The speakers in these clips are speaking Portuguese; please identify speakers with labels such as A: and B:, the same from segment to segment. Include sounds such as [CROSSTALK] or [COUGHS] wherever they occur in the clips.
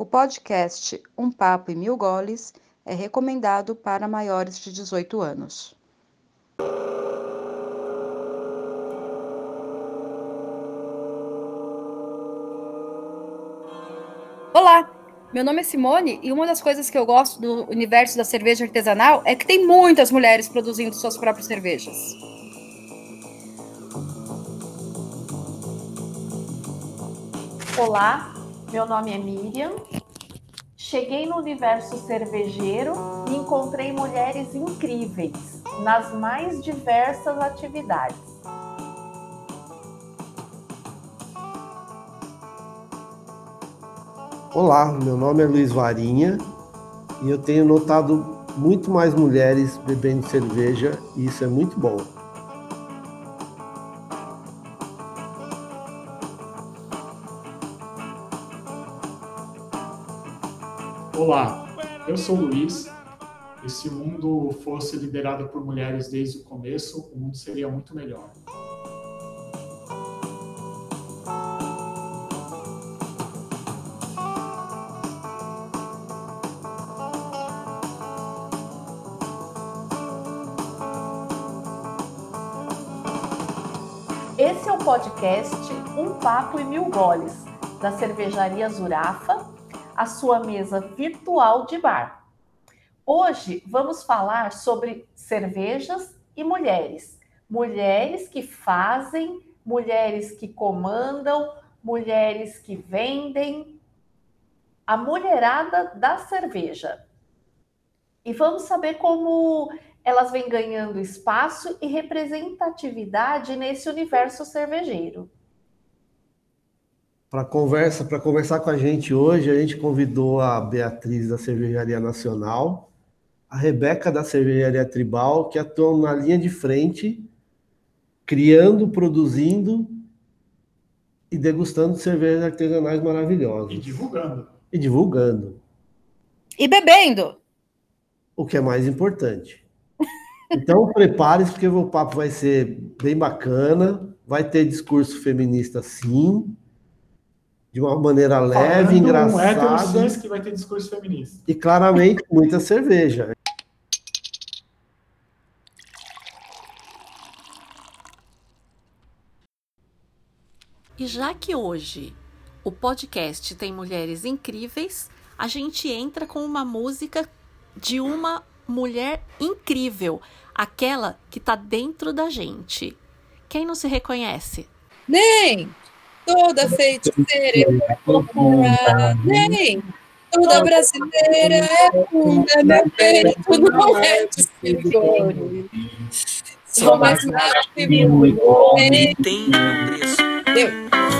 A: O podcast Um Papo e Mil Goles é recomendado para maiores de 18 anos.
B: Olá, meu nome é Simone e uma das coisas que eu gosto do universo da cerveja artesanal é que tem muitas mulheres produzindo suas próprias cervejas.
C: Olá, meu nome é Miriam. Cheguei no universo cervejeiro e encontrei mulheres incríveis nas mais diversas atividades.
D: Olá, meu nome é Luiz Varinha e eu tenho notado muito mais mulheres bebendo cerveja e isso é muito bom.
E: Olá, eu sou o Luiz. E se o mundo fosse liderado por mulheres desde o começo, o mundo seria muito melhor.
C: Esse é o podcast Um Papo e Mil Goles, da cervejaria Zurafa, a sua mesa virtual de bar. Hoje vamos falar sobre cervejas e mulheres. Mulheres que fazem, mulheres que comandam, mulheres que vendem. A mulherada da cerveja. E vamos saber como elas vêm ganhando espaço e representatividade nesse universo cervejeiro.
D: Para conversa, para conversar com a gente hoje, a gente convidou a Beatriz da Cervejaria Nacional, a Rebeca da Cervejaria Tribal, que atuam na linha de frente, criando, produzindo e degustando cervejas artesanais maravilhosas.
E: E divulgando.
D: E divulgando.
B: E bebendo.
D: O que é mais importante. Então [LAUGHS] prepare-se, porque o papo vai ser bem bacana. Vai ter discurso feminista, sim de uma maneira leve,
E: Falando
D: engraçada.
E: Um cis que vai ter discurso feminista.
D: E claramente muita cerveja.
F: E já que hoje o podcast tem mulheres incríveis, a gente entra com uma música de uma mulher incrível, aquela que tá dentro da gente. Quem não se reconhece?
B: Nem toda feiticeira é pura, nem toda brasileira é pura, meu peito não é de silicone. Sou mais macho que mil homens.
G: Tem um preço.
B: Deu.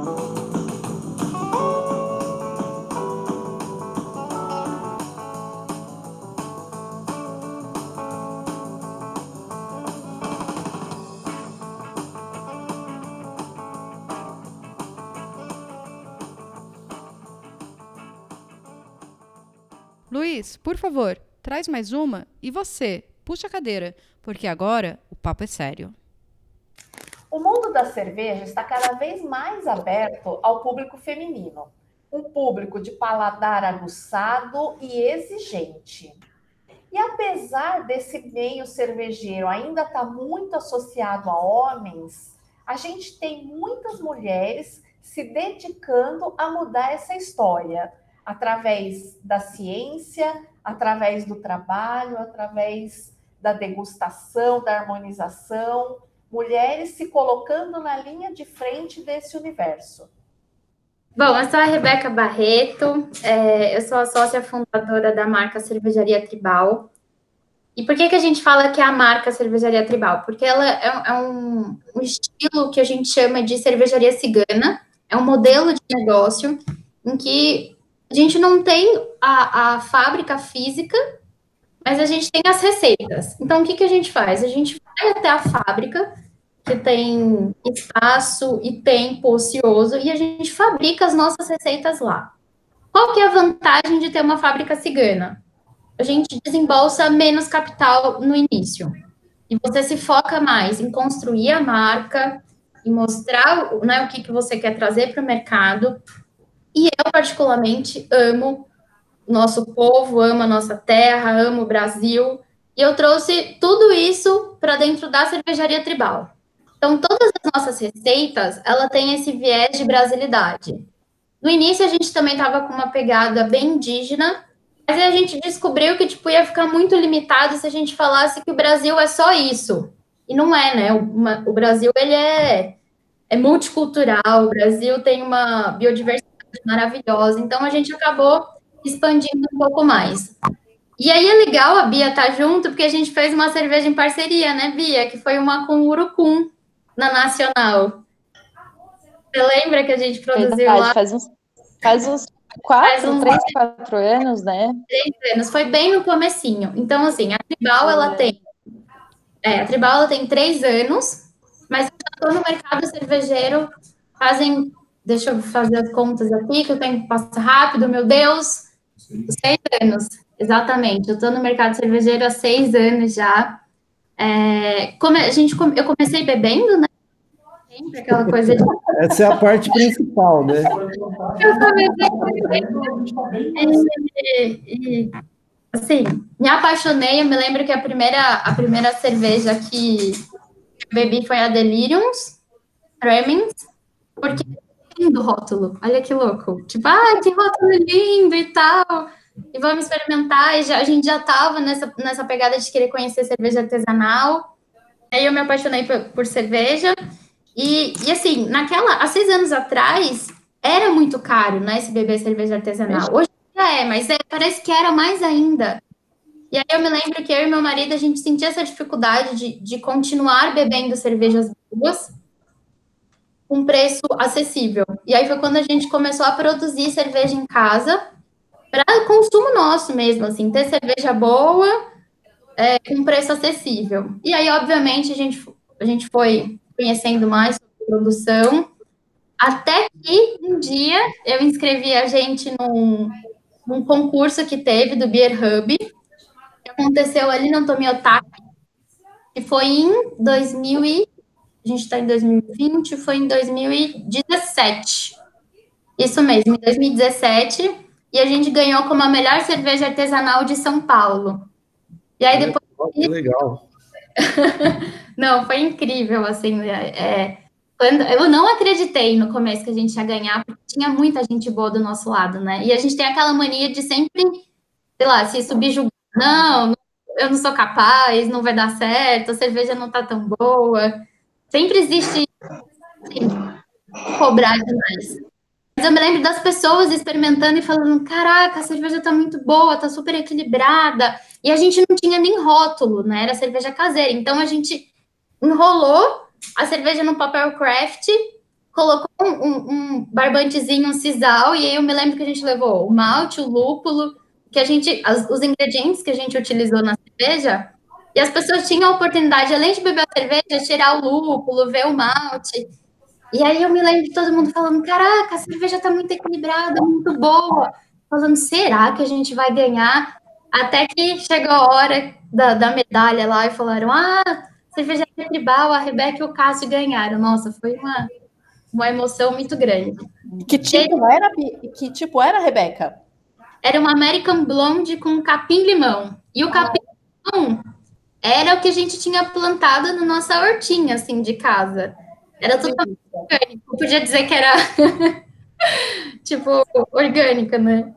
A: Por favor, traz mais uma e você, puxa a cadeira, porque agora o papo é sério.
C: O mundo da cerveja está cada vez mais aberto ao público feminino, um público de paladar aguçado e exigente. E apesar desse meio cervejeiro ainda estar tá muito associado a homens, a gente tem muitas mulheres se dedicando a mudar essa história através da ciência, através do trabalho, através da degustação, da harmonização, mulheres se colocando na linha de frente desse universo.
H: Bom, eu sou a Rebeca Barreto, é, eu sou a sócia fundadora da marca Cervejaria Tribal. E por que, que a gente fala que é a marca Cervejaria Tribal? Porque ela é, é um, um, estilo que a gente chama de cervejaria cigana, é um modelo de negócio em que a gente não tem a, a fábrica física, mas a gente tem as receitas. Então, o que, que a gente faz? A gente vai até a fábrica, que tem espaço e tempo ocioso, e a gente fabrica as nossas receitas lá. Qual que é a vantagem de ter uma fábrica cigana? A gente desembolsa menos capital no início. E você se foca mais em construir a marca, em mostrar né, o que, que você quer trazer para o mercado, e eu, particularmente, amo nosso povo, amo a nossa terra, amo o Brasil. E eu trouxe tudo isso para dentro da cervejaria tribal. Então, todas as nossas receitas, ela tem esse viés de brasilidade. No início, a gente também estava com uma pegada bem indígena, mas a gente descobriu que tipo, ia ficar muito limitado se a gente falasse que o Brasil é só isso. E não é, né? O, o Brasil, ele é, é multicultural, o Brasil tem uma biodiversidade maravilhosa. Então a gente acabou expandindo um pouco mais. E aí é legal a Bia estar tá junto, porque a gente fez uma cerveja em parceria, né, Bia? Que foi uma com Urucum na Nacional. Você lembra que a gente produziu Verdade, lá?
I: Faz uns, faz uns quatro, faz uns três, quatro anos, né?
H: Três anos, foi bem no comecinho. Então, assim, a Tribal, ela tem... É, a Tribal, ela tem três anos, mas eu estou no mercado cervejeiro fazem Deixa eu fazer as contas aqui, que o tempo passa rápido, meu Deus. Seis anos, exatamente. Eu estou no mercado cervejeiro há seis anos já. É, a gente, eu comecei bebendo, né? Aquela coisa de... [LAUGHS]
D: Essa é a parte principal, né? Eu comecei
H: bebendo. E, e, assim, me apaixonei. Eu me lembro que a primeira, a primeira cerveja que bebi foi a Deliriums, Remings, porque lindo rótulo, olha que louco. Tipo, ah, que rótulo lindo e tal. E vamos experimentar. E já, a gente já estava nessa, nessa pegada de querer conhecer cerveja artesanal. Aí eu me apaixonei por, por cerveja. E, e assim, naquela, há seis anos atrás, era muito caro, né, esse beber cerveja artesanal. Hoje já é, mas é, parece que era mais ainda. E aí eu me lembro que eu e meu marido, a gente sentia essa dificuldade de, de continuar bebendo cervejas boas, um preço acessível. E aí foi quando a gente começou a produzir cerveja em casa para consumo nosso mesmo, assim, ter cerveja boa é, com preço acessível. E aí, obviamente, a gente, a gente foi conhecendo mais sobre produção, até que um dia eu inscrevi a gente num, num concurso que teve do Beer Hub, que aconteceu ali no Tomiotaki, que foi em 2000 a gente está em 2020, foi em 2017. Isso mesmo, em 2017. E a gente ganhou como a melhor cerveja artesanal de São Paulo. E aí depois.
D: Que legal! [LAUGHS]
H: não, foi incrível, assim. É, é, quando, eu não acreditei no começo que a gente ia ganhar, porque tinha muita gente boa do nosso lado, né? E a gente tem aquela mania de sempre, sei lá, se subjugar. Não, eu não sou capaz, não vai dar certo, a cerveja não tá tão boa. Sempre existe cobrar demais. Mas eu me lembro das pessoas experimentando e falando: caraca, a cerveja tá muito boa, tá super equilibrada. E a gente não tinha nem rótulo, né? Era cerveja caseira. Então a gente enrolou a cerveja no papel craft, colocou um, um, um barbantezinho, um sisal, e aí eu me lembro que a gente levou o malte, o lúpulo, que a gente, as, os ingredientes que a gente utilizou na cerveja, e as pessoas tinham a oportunidade, além de beber a cerveja, tirar o lúpulo, ver o malte. E aí eu me lembro de todo mundo falando: caraca, a cerveja tá muito equilibrada, muito boa. falando, será que a gente vai ganhar? Até que chegou a hora da, da medalha lá e falaram, ah, cervejaria tribal, a Rebeca e o Cássio ganharam. Nossa, foi uma, uma emoção muito grande.
C: Que tipo era, que tipo era, Rebeca?
H: Era uma American Blonde com capim-limão. E o capim-limão era o que a gente tinha plantado na nossa hortinha, assim, de casa. Era tudo orgânico. Podia dizer que era, [LAUGHS] tipo, orgânica, né?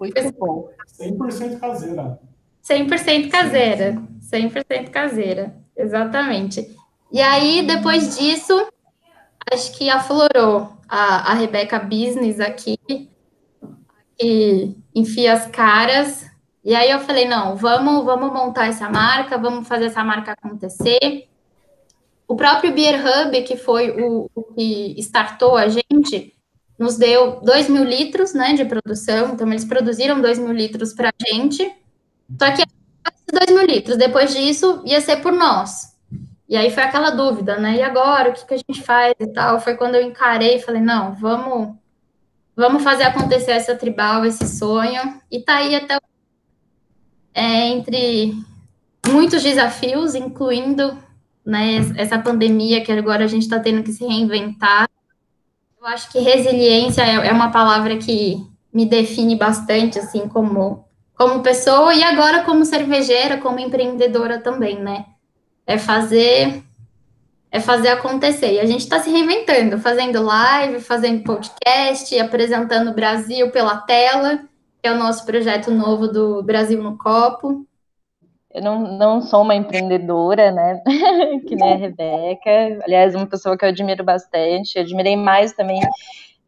E: Muito bom. 100% caseira.
H: 100% caseira. 100% caseira. Exatamente. E aí, depois disso, acho que aflorou a, a Rebeca Business aqui, e enfia as caras. E aí eu falei, não, vamos, vamos montar essa marca, vamos fazer essa marca acontecer. O próprio Beer Hub, que foi o, o que startou a gente, nos deu 2 mil litros né, de produção, então eles produziram 2 mil litros para a gente, só que 2 mil litros, depois disso ia ser por nós. E aí foi aquela dúvida, né? E agora, o que, que a gente faz e tal? Foi quando eu encarei e falei, não, vamos, vamos fazer acontecer essa tribal, esse sonho. E tá aí até é, entre muitos desafios, incluindo né, essa pandemia que agora a gente está tendo que se reinventar. Eu acho que resiliência é, é uma palavra que me define bastante, assim, como, como pessoa e agora como cervejeira, como empreendedora também, né? É fazer é fazer acontecer. E a gente está se reinventando, fazendo live, fazendo podcast, apresentando o Brasil pela tela, que é o nosso projeto novo do Brasil no Copo.
I: Eu não, não sou uma empreendedora, né? [LAUGHS] que nem a Rebeca. Aliás, uma pessoa que eu admiro bastante. Eu admirei mais também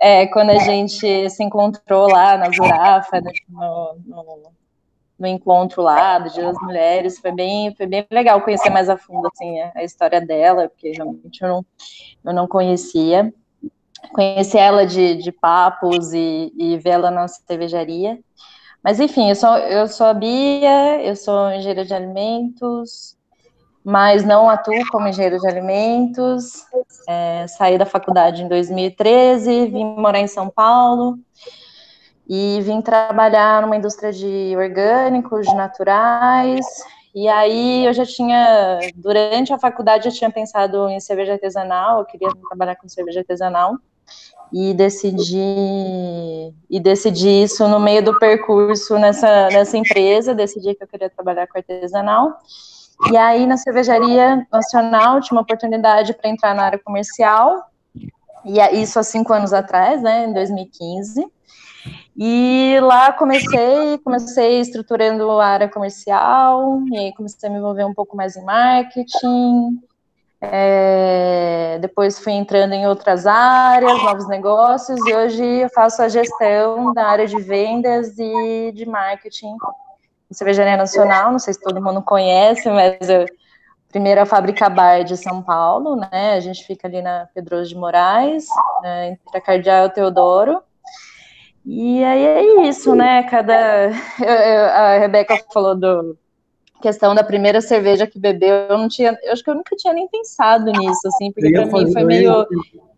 I: é, quando a gente se encontrou lá na Zurafa, no, no, no encontro lá do Dia das Mulheres. Foi bem, foi bem legal conhecer mais a fundo assim, a, história dela, porque realmente eu não, eu não conhecia. Conheci ela de, de papos e, e ver ela na cervejaria. Mas enfim, eu sou, eu sou a Bia, eu sou engenheira de alimentos, mas não atuo como engenheira de alimentos. É, saí da faculdade em 2013, vim morar em São Paulo e vim trabalhar numa indústria de orgânicos, de naturais. E aí eu já tinha, durante a faculdade, eu tinha pensado em cerveja artesanal, eu queria trabalhar com cerveja artesanal e decidi e decidi isso no meio do percurso nessa nessa empresa, decidi que eu queria trabalhar com artesanal. E aí na cervejaria nacional tinha uma oportunidade para entrar na área comercial. E isso há cinco anos atrás, né, em 2015. E lá comecei, comecei estruturando a área comercial, e aí comecei a me envolver um pouco mais em marketing, é, depois fui entrando em outras áreas, novos negócios, e hoje eu faço a gestão da área de vendas e de marketing em Cervejaria Nacional. Não sei se todo mundo conhece, mas a Fábrica Bar de São Paulo, né? A gente fica ali na Pedroso de Moraes, né, entre a Cardeal e o Teodoro. E aí é isso, né? Cada. [LAUGHS] Eu, eu, a Rebeca falou do, questão da primeira cerveja que bebeu, eu não tinha, eu acho que eu nunca tinha nem pensado nisso, assim, porque para mim foi meio.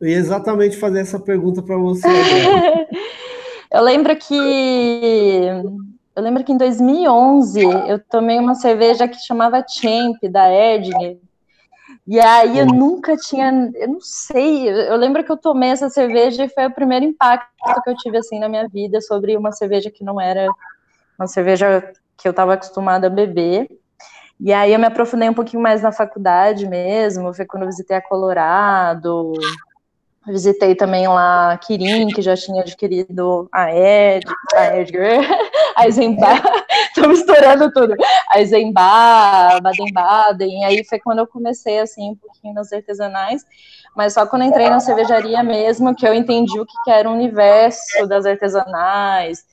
D: Eu ia exatamente fazer essa pergunta para você. [LAUGHS]
I: eu lembro que eu lembro que em 2011 eu tomei uma cerveja que chamava Champ da Erdner. E aí eu nunca tinha, eu não sei, eu lembro que eu tomei essa cerveja e foi o primeiro impacto que eu tive assim na minha vida sobre uma cerveja que não era uma cerveja que eu estava acostumada a beber. E aí eu me aprofundei um pouquinho mais na faculdade mesmo, foi quando eu visitei a Colorado, visitei também lá Kirin, que já tinha adquirido a Ed, a Edgar, [LAUGHS] a Eisenbach, [LAUGHS] tô misturando tudo, a Eisenbach, Baden-Baden, e aí foi quando eu comecei, assim, um pouquinho nas artesanais, mas só quando entrei na cervejaria mesmo, que eu entendi o que era o universo das artesanais,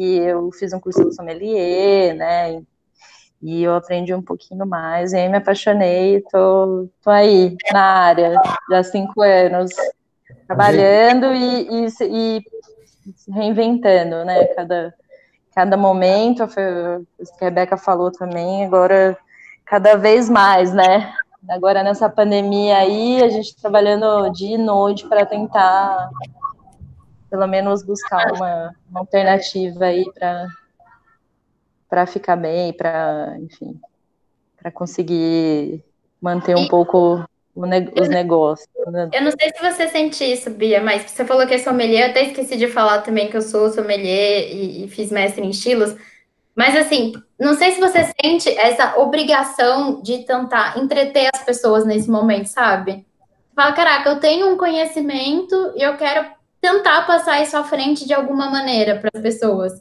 I: que eu fiz um curso de sommelier, né? E eu aprendi um pouquinho mais, e aí me apaixonei, tô, tô aí na área já há cinco anos, trabalhando e, e, e reinventando, né? Cada, cada momento, que a Rebeca falou também, agora cada vez mais, né? Agora nessa pandemia aí, a gente trabalhando dia e noite para tentar pelo menos buscar uma, uma alternativa aí para para ficar bem, para, enfim, para conseguir manter um pouco ne os negócios. Né?
H: Eu não sei se você sente isso, Bia, mas você falou que é sommelier, eu até esqueci de falar também que eu sou sommelier e, e fiz mestre em estilos, mas assim, não sei se você sente essa obrigação de tentar entreter as pessoas nesse momento, sabe? Fala, caraca, eu tenho um conhecimento e eu quero tentar passar isso à frente de alguma maneira para as pessoas.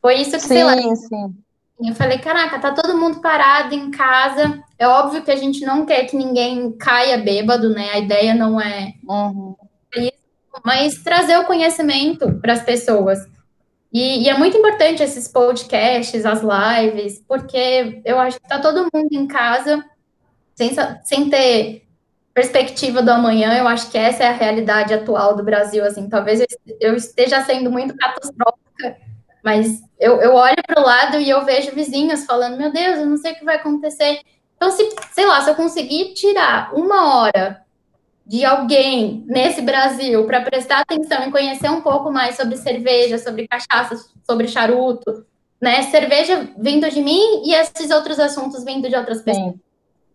H: Foi isso que,
I: sim,
H: sei lá.
I: Sim.
H: Eu falei, caraca, tá todo mundo parado em casa. É óbvio que a gente não quer que ninguém caia bêbado, né? A ideia não é
I: uhum.
H: isso, mas trazer o conhecimento para as pessoas. E, e, é muito importante esses podcasts, as lives, porque eu acho que tá todo mundo em casa sem, sem ter perspectiva do amanhã. Eu acho que essa é a realidade atual do Brasil. Assim, talvez eu esteja sendo muito catastrófica mas eu, eu olho para o lado e eu vejo vizinhos falando: Meu Deus, eu não sei o que vai acontecer. Então, se, sei lá, se eu conseguir tirar uma hora de alguém nesse Brasil para prestar atenção e conhecer um pouco mais sobre cerveja, sobre cachaça, sobre charuto, né? Cerveja vindo de mim e esses outros assuntos vindo de outras pessoas. Sim.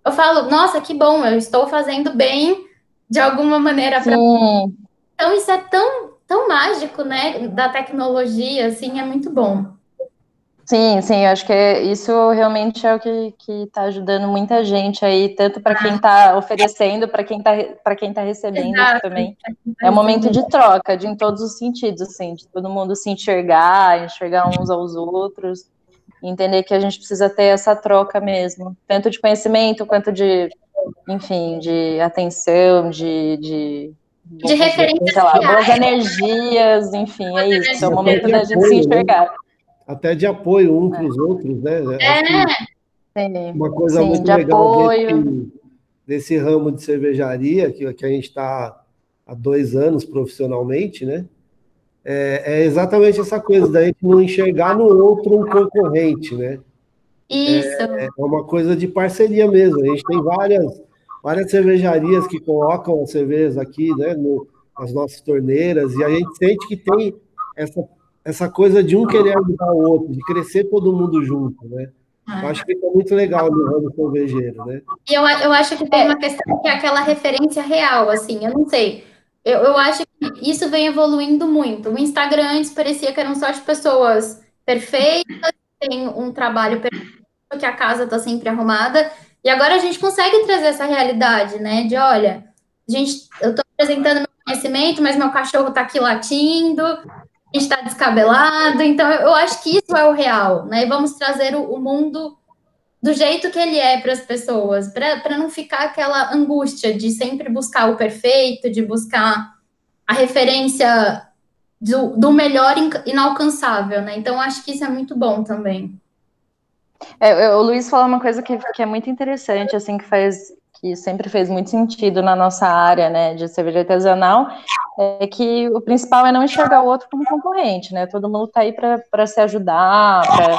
H: Eu falo, nossa, que bom, eu estou fazendo bem de alguma maneira para. Então, isso é tão tão mágico, né, da tecnologia, assim, é muito bom.
I: Sim, sim, eu acho que isso realmente é o que está ajudando muita gente aí, tanto para quem está oferecendo, para quem está quem tá recebendo Exato. também. É um momento de troca, de em todos os sentidos, assim, de todo mundo se enxergar, enxergar uns aos outros, entender que a gente precisa ter essa troca mesmo, tanto de conhecimento quanto de, enfim, de atenção, de, de
H: de referência.
I: Sei lá, boas energias, enfim, é isso. É o momento da gente se né? enxergar.
D: Até de apoio um para os é. outros, né?
H: É.
D: Uma coisa
I: Sim,
D: muito
I: de
D: legal
I: desse,
D: desse, ramo de cervejaria, que, que a gente está há dois anos profissionalmente, né? É, é, exatamente essa coisa da gente não enxergar no outro um concorrente, né?
H: Isso.
D: É, é uma coisa de parceria mesmo. A gente tem várias várias cervejarias que colocam as cervejas aqui, né, no, nas nossas torneiras, e a gente sente que tem essa, essa coisa de um querer ajudar o outro, de crescer todo mundo junto, né? Eu acho que é muito legal no ramo cervejeiro, né?
H: E eu, eu acho que tem uma questão que é aquela referência real, assim, eu não sei. Eu, eu acho que isso vem evoluindo muito. O Instagram antes parecia que eram só de pessoas perfeitas, tem um trabalho perfeito, que a casa está sempre arrumada, e agora a gente consegue trazer essa realidade, né? De olha, gente, eu estou apresentando meu conhecimento, mas meu cachorro está aqui latindo, a gente está descabelado. Então, eu acho que isso é o real, né? E vamos trazer o, o mundo do jeito que ele é para as pessoas, para não ficar aquela angústia de sempre buscar o perfeito, de buscar a referência do, do melhor inalcançável, né? Então, acho que isso é muito bom também.
I: É, o Luiz falou uma coisa que, que é muito interessante, assim, que faz que sempre fez muito sentido na nossa área, né, de cerveja artesanal, é que o principal é não enxergar o outro como concorrente, né? Todo mundo está aí para se ajudar, para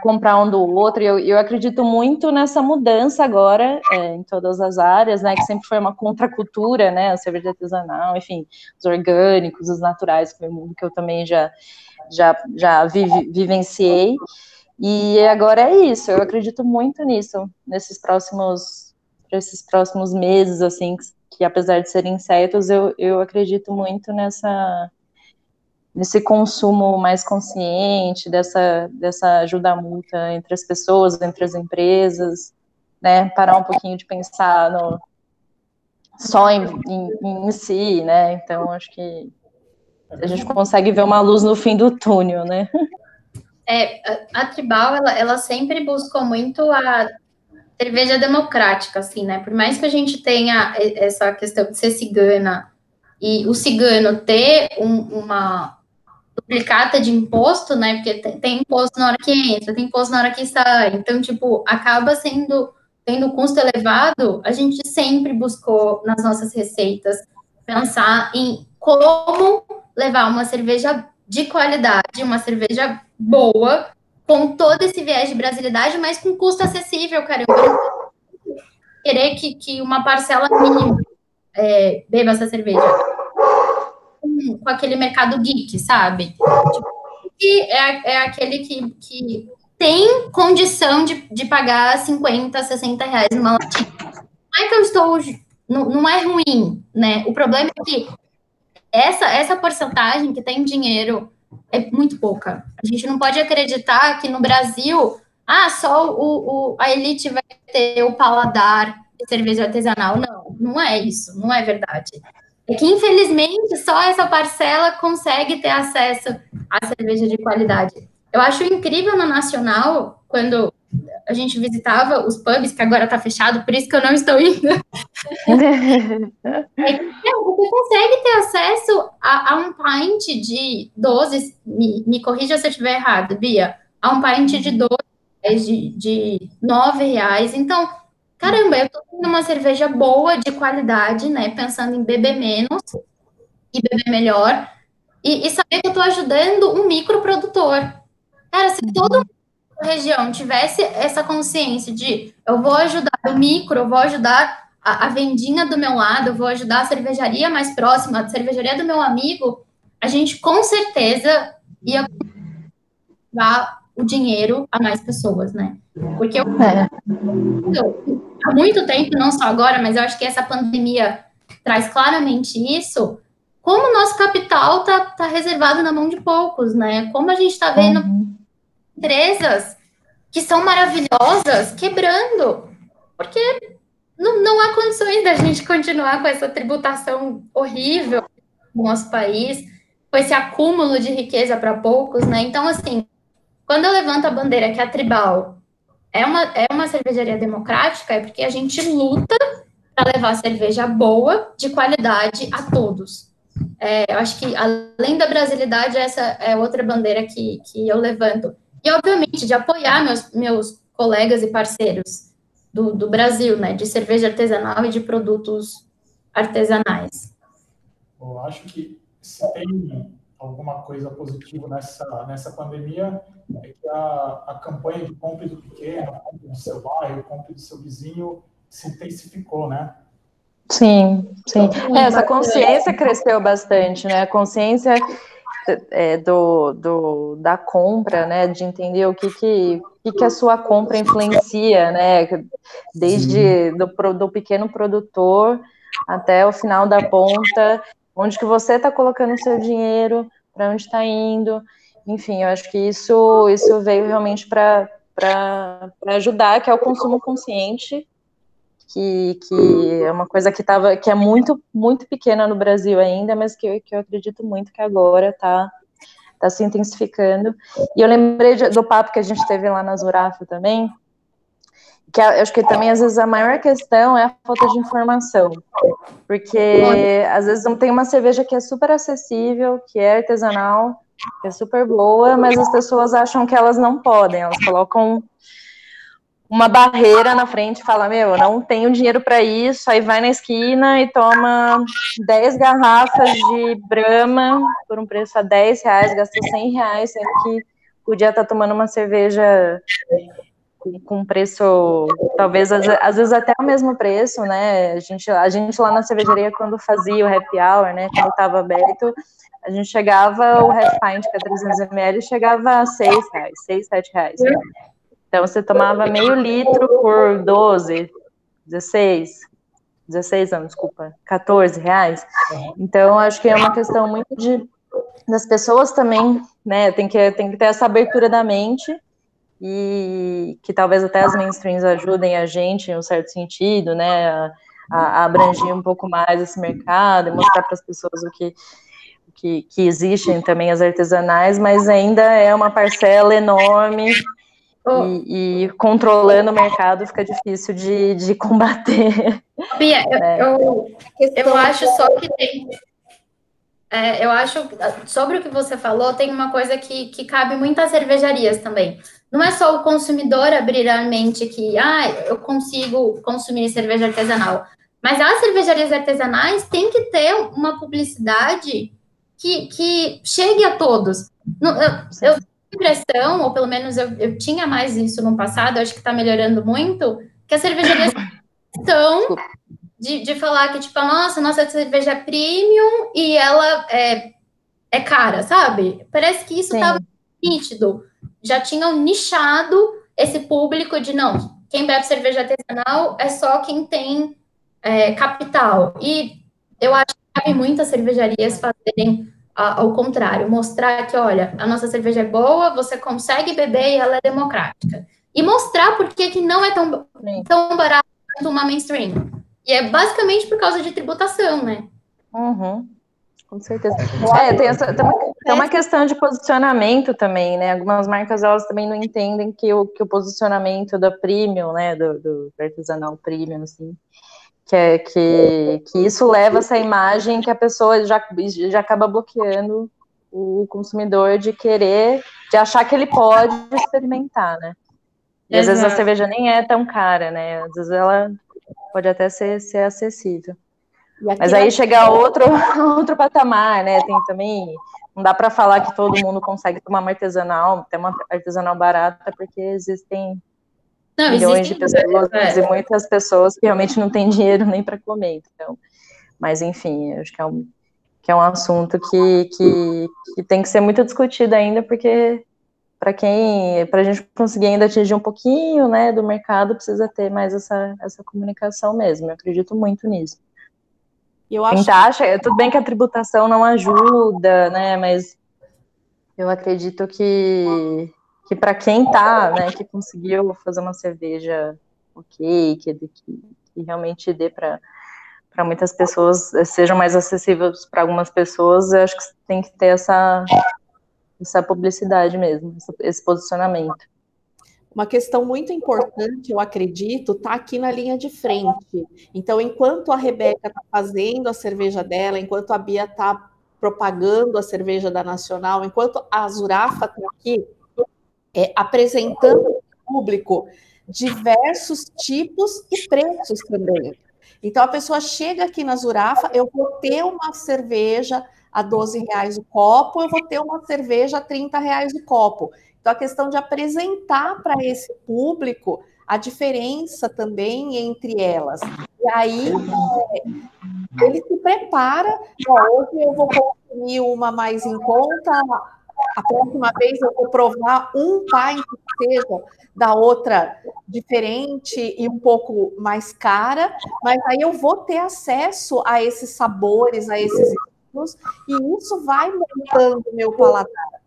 I: comprar um do outro. Eu, eu acredito muito nessa mudança agora é, em todas as áreas, né? Que sempre foi uma contracultura, né? A cerveja artesanal, enfim, os orgânicos, os naturais, que que eu também já já já vive, vivenciei. E agora é isso, eu acredito muito nisso, nesses próximos, esses próximos meses, assim, que apesar de serem insetos, eu, eu acredito muito nessa nesse consumo mais consciente, dessa, dessa ajuda mútua entre as pessoas, entre as empresas, né, parar um pouquinho de pensar no, só em, em, em si, né, então acho que a gente consegue ver uma luz no fim do túnel, né.
H: É, a, a Tribal, ela, ela sempre buscou muito a cerveja democrática, assim, né? Por mais que a gente tenha essa questão de ser cigana e o cigano ter um, uma duplicata de imposto, né? Porque tem, tem, imposto na hora que entra, tem imposto na hora que sai. Então, tipo, acaba sendo tendo custo elevado, a gente sempre buscou nas nossas receitas pensar em como levar uma cerveja de qualidade, uma cerveja boa, com todo esse viés de brasilidade, mas com custo acessível, cara. Eu querer que, que uma parcela mínima é, beba essa cerveja. Com, com aquele mercado geek, sabe? Tipo, que é, é aquele que, que tem condição de, de pagar 50, 60 reais numa latinha. Não é que eu estou. Não, não é ruim, né? O problema é que essa, essa porcentagem que tem dinheiro é muito pouca. A gente não pode acreditar que no Brasil, ah, só o, o, a elite vai ter o paladar de cerveja artesanal. Não, não é isso, não é verdade. É que, infelizmente, só essa parcela consegue ter acesso à cerveja de qualidade. Eu acho incrível no Nacional, quando a gente visitava os pubs, que agora está fechado, por isso que eu não estou indo. [LAUGHS] é, você consegue ter acesso a, a, um pint de 12, me, me corrija se eu estiver errado, Bia, a um pint de 12 de, de 9 reais. Então, caramba, eu estou tendo uma cerveja boa, de qualidade, né? Pensando em beber menos e beber melhor. E, e saber que eu estou ajudando um microprodutor. Cara, se todo mundo região tivesse essa consciência de eu vou ajudar o micro, eu vou ajudar a, a, vendinha do meu lado, eu vou ajudar a cervejaria mais próxima, a cervejaria do meu amigo, a gente com certeza ia dar o dinheiro a mais pessoas, né? Porque eu, é. Há muito tempo, não só agora, mas eu acho que essa pandemia traz claramente isso, como o nosso capital tá, tá reservado na mão de poucos, né? Como a gente está vendo uhum empresas que são maravilhosas quebrando, porque não, não há condições da gente continuar com essa tributação horrível no nosso país, com esse acúmulo de riqueza para poucos, né? Então, assim, quando eu levanto a bandeira que a Tribal é uma, é uma cervejaria democrática, é porque a gente luta para levar cerveja boa, de qualidade, a todos. É, eu acho que, além da brasilidade, essa é outra bandeira que, que eu levanto. E, obviamente, de apoiar meus, meus colegas e parceiros do, do Brasil, né, de cerveja artesanal e de produtos artesanais.
E: Eu acho que se tem alguma coisa positiva nessa, nessa pandemia é que a, a campanha de compra do pequeno, compre do seu bairro, compre do seu vizinho, se intensificou, né?
I: Sim, sim. É, essa consciência cresceu bastante, né? A consciência é, do, do, da compra, né, de entender o que que, que, que a sua compra influencia, né, desde do, do pequeno produtor até o final da ponta, onde que você está colocando o seu dinheiro, para onde está indo, enfim, eu acho que isso, isso veio realmente para ajudar, que é o consumo consciente, que, que é uma coisa que estava que é muito muito pequena no Brasil ainda, mas que, que eu acredito muito que agora está tá se intensificando. E eu lembrei de, do papo que a gente teve lá na Zurafa também, que eu acho que também às vezes a maior questão é a falta de informação, porque às vezes não tem uma cerveja que é super acessível, que é artesanal, que é super boa, mas as pessoas acham que elas não podem, elas colocam uma barreira na frente e fala, meu, eu não tenho dinheiro para isso, aí vai na esquina e toma 10 garrafas de Brahma por um preço a 10 reais, gasta 100 reais, sendo que podia estar tá tomando uma cerveja com preço, talvez, às, às, vezes até o mesmo preço, né, a gente, a gente lá na cervejaria, quando fazia o happy hour, né, quando estava aberto, a gente chegava, o half pint, que é 300 ml, chegava a 6 reais, 6, 7 reais. Então, você tomava meio litro por 12, 16, 16 anos, desculpa, 14 reais. Então, acho que é uma questão muito de das pessoas também, né, tem que, tem que ter essa abertura da mente e que talvez até as mainstreams ajudem a gente em um certo sentido, né, a, a abranger um pouco mais esse mercado e mostrar para as pessoas o que, que, que existem também as artesanais, mas ainda é uma parcela enorme Oh. E, e, controlando o mercado fica difícil de, de [LAUGHS] combater.
H: Bia, é. eu, eu acho só que tem. É, eu acho, sobre o que você falou, tem uma coisa que, que cabe muitas cervejarias também. Não é só o consumidor abrir a mente que, ah, eu consigo consumir cerveja artesanal. Mas as cervejarias artesanais têm que ter uma publicidade que, que chegue a todos. Eu, eu impressão, ou pelo menos eu, eu tinha mais isso no passado, acho que está melhorando muito, que as cervejarias [COUGHS] estão de, de falar que, tipo, nossa, nossa cerveja é premium e ela é, é cara, sabe? Parece que isso estava nítido. Já tinham nichado esse público de, não, quem bebe cerveja artesanal é só quem tem é, capital. E eu acho que cabe muitas cervejarias fazerem ao contrário, mostrar que, olha, a nossa cerveja é boa, você consegue beber e ela é democrática. E mostrar por que, que não é tão, tão barato quanto uma mainstream. E é basicamente por causa de tributação, né?
I: Uhum. Com certeza. É, tem, essa, tem, tem, uma, questão de posicionamento também, né? Algumas marcas, elas também não entendem que o, que o posicionamento da premium, né, do, do artesanal premium, assim, que, é, que, que isso leva essa imagem que a pessoa já, já acaba bloqueando o consumidor de querer, de achar que ele pode experimentar, né? E às vezes a cerveja nem é tão cara, né? Às vezes ela pode até ser, ser acessível. Mas aí chega outro, [LAUGHS] outro patamar, né? Tem também. Não dá para falar que todo mundo consegue tomar uma artesanal, ter uma artesanal barata, porque existem não, milhões de pessoas é. e muitas pessoas que realmente não têm dinheiro nem para comer. Então, mas enfim, acho que é um, que é um assunto que, que, que tem que ser muito discutido ainda, porque para quem, para a gente conseguir ainda atingir um pouquinho, né, do mercado, precisa ter mais essa, essa comunicação mesmo. Eu acredito muito nisso. Eu acho... acha, tudo bem que a tributação não ajuda, né, mas eu acredito que, que para quem tá, né, que conseguiu fazer uma cerveja ok, que, que, que realmente dê para para muitas pessoas, sejam mais acessíveis para algumas pessoas, eu acho que tem que ter essa essa publicidade mesmo, esse posicionamento.
C: Uma questão muito importante, eu acredito, está aqui na linha de frente. Então, enquanto a Rebeca está fazendo a cerveja dela, enquanto a Bia está propagando a cerveja da Nacional, enquanto a Zurafa está aqui é, apresentando ao público diversos tipos e preços também. Então, a pessoa chega aqui na Zurafa, eu vou ter uma cerveja a 12 reais o copo, eu vou ter uma cerveja a 30 reais o copo. Então, a questão de apresentar para esse público a diferença também entre elas. E aí, é, ele se prepara, hoje eu vou consumir uma mais em conta, a próxima vez eu vou provar um pint que seja da outra diferente e um pouco mais cara, mas aí eu vou ter acesso a esses sabores, a esses e isso vai montando meu paladar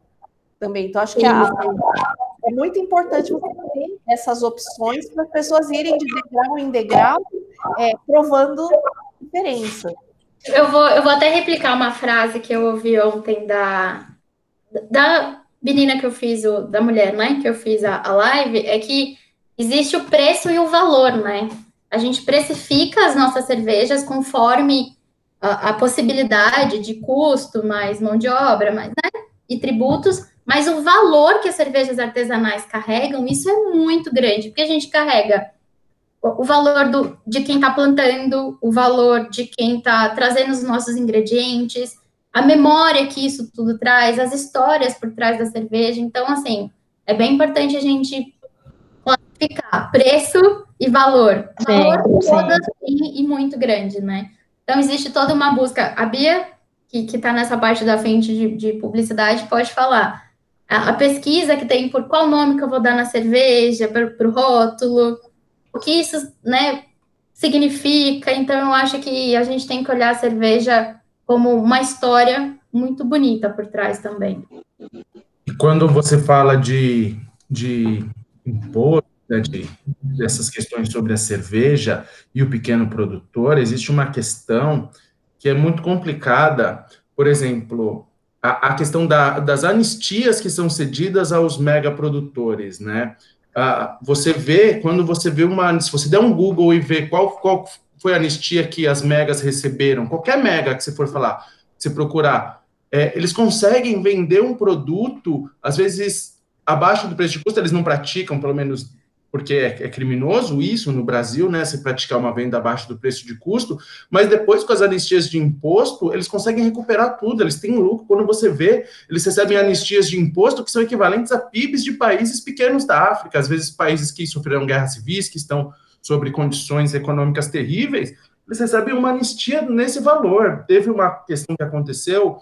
C: também. Então, acho que a, é muito importante você ter essas opções para as pessoas irem de degrau em degrau, é, provando diferença.
H: Eu vou, eu vou até replicar uma frase que eu ouvi ontem da, da menina que eu fiz, o, da mulher, né, que eu fiz a, a live, é que existe o preço e o valor, né? A gente precifica as nossas cervejas conforme a, a, possibilidade de custo, mais mão de obra, mais, né, e tributos, mas o valor que as cervejas artesanais carregam, isso é muito grande, porque a gente carrega o, valor do, de quem está plantando, o valor de quem está trazendo os nossos ingredientes, a memória que isso tudo traz, as histórias por trás da cerveja. Então, assim, é bem importante a gente classificar preço e valor. Valor sim, todas sim. e muito grande, né? Então, existe toda uma busca. A Bia, que está nessa parte da frente de, de publicidade, pode falar. A, a, pesquisa que tem por qual nome que eu vou dar na cerveja, para o rótulo, o que isso né, significa. Então, eu acho que a gente tem que olhar a cerveja como uma história muito bonita por trás também.
J: E quando você fala de, de imposto, né, de, dessas questões sobre a cerveja e o pequeno produtor, existe uma questão que é muito complicada, por exemplo, a, a questão da, das anistias que são cedidas aos megaprodutores, né? Ah, você vê, quando você vê uma, se você der um Google e ver qual, qual foi a anistia que as megas receberam, qualquer mega que você for falar, se procurar, é, eles conseguem vender um produto, às vezes abaixo do preço de custo, eles não praticam, pelo menos porque é, é, criminoso isso no Brasil, né? Se praticar uma venda abaixo do preço de custo, mas depois com as anistias de imposto, eles conseguem recuperar tudo, eles têm lucro. Quando você vê, eles recebem anistias de imposto que são equivalentes a PIBs de países pequenos da África, às vezes países que sofreram guerras civis, que estão sobre condições econômicas terríveis, eles recebem uma anistia nesse valor. Teve uma questão que aconteceu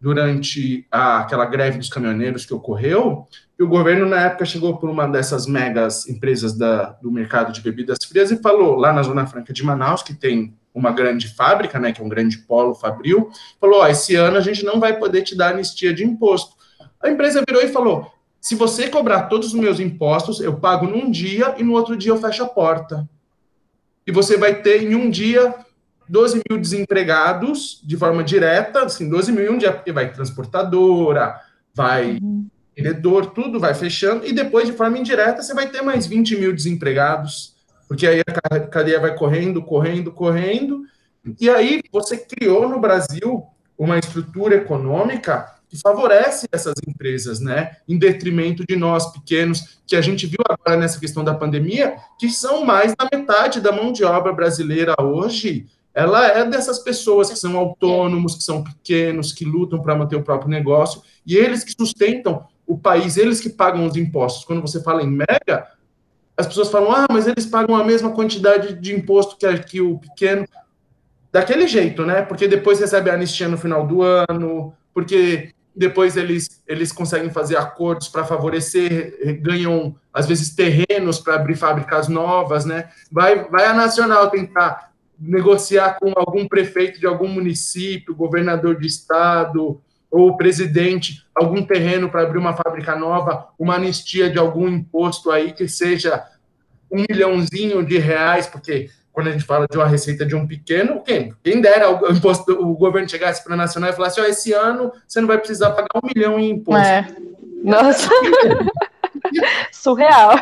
J: durante a, aquela greve dos caminhoneiros que ocorreu, e o governo, na época, chegou por uma dessas megas empresas da, do mercado de bebidas frias e falou, lá na Zona Franca de Manaus, que tem uma grande fábrica, né, que é um grande polo fabril, falou, ó, esse ano a gente não vai poder te dar anistia de imposto. A empresa virou e falou, se você cobrar todos os meus impostos, eu pago num dia e no outro dia eu fecho a porta. E você vai ter em um dia 12 mil desempregados de forma direta, assim, 12 mil em um dia, porque vai transportadora, vai vendedor, tudo vai fechando, e depois, de forma indireta, você vai ter mais 20 mil desempregados, porque aí a cadeia vai correndo, correndo, correndo, e aí você criou no Brasil uma estrutura econômica que favorece essas empresas, né, em detrimento de nós pequenos, que a gente viu agora nessa questão da pandemia, que são mais da metade da mão de obra brasileira hoje, ela é dessas pessoas que são autônomos, que são pequenos, que lutam para manter o próprio negócio, e eles que sustentam o país, eles que pagam os impostos. Quando você fala em mega, as pessoas falam, ah, mas eles pagam a mesma quantidade de imposto que, que o pequeno. Daquele jeito, né? Porque depois recebe a anistia no final do ano, porque depois eles, eles conseguem fazer acordos para favorecer, ganham, às vezes, terrenos para abrir fábricas novas, né? Vai, vai a Nacional tentar negociar com algum prefeito de algum município, governador de estado ou presidente algum terreno para abrir uma fábrica nova, uma anistia de algum imposto aí que seja um milhãozinho de reais, porque quando a gente fala de uma receita de um pequeno, quem, quem dera o, imposto, o governo chegasse para a nacional e falasse, ó, oh, esse ano você não vai precisar pagar um milhão em imposto. É.
I: Nossa, [LAUGHS] surreal.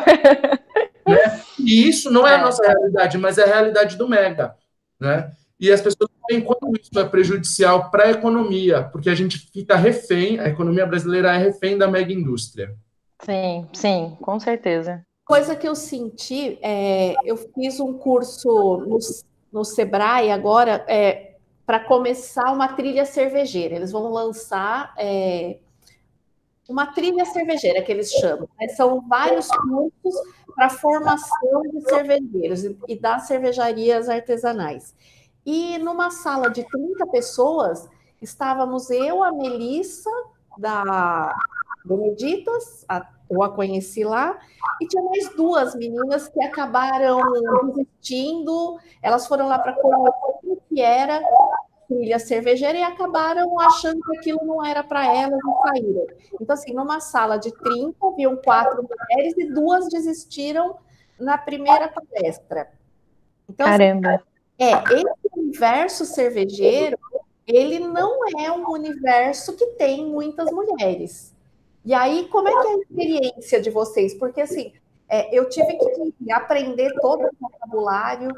J: Né? E isso não é a é. nossa realidade, mas é a realidade do Mega né? E as pessoas veem como isso é prejudicial para a economia, porque a gente fica refém, a economia brasileira é refém da mega indústria.
I: Sim, sim, com certeza.
C: Coisa que eu senti, é, eu fiz um curso no, no Sebrae agora é, para começar uma trilha cervejeira. Eles vão lançar é, uma trilha cervejeira, que eles chamam. Né? São vários cursos para formação de cervejeiros e das cervejarias artesanais. E numa sala de 30 pessoas, estávamos eu, a Melissa, da Beneditas, a, eu a conheci lá, e tinha mais duas meninas que acabaram desistindo, elas foram lá para conhecer o que era trilha cervejeira e acabaram achando que aquilo não era para elas e saíram. Então, assim, numa sala de 30, haviam quatro mulheres e duas desistiram na primeira palestra. Então, assim,
I: Caramba!
C: Assim, é, esse universo cervejeiro, ele não é um universo que tem muitas mulheres. E aí, como é que é a experiência de vocês? Porque, assim, é, eu tive que aprender todo o vocabulário.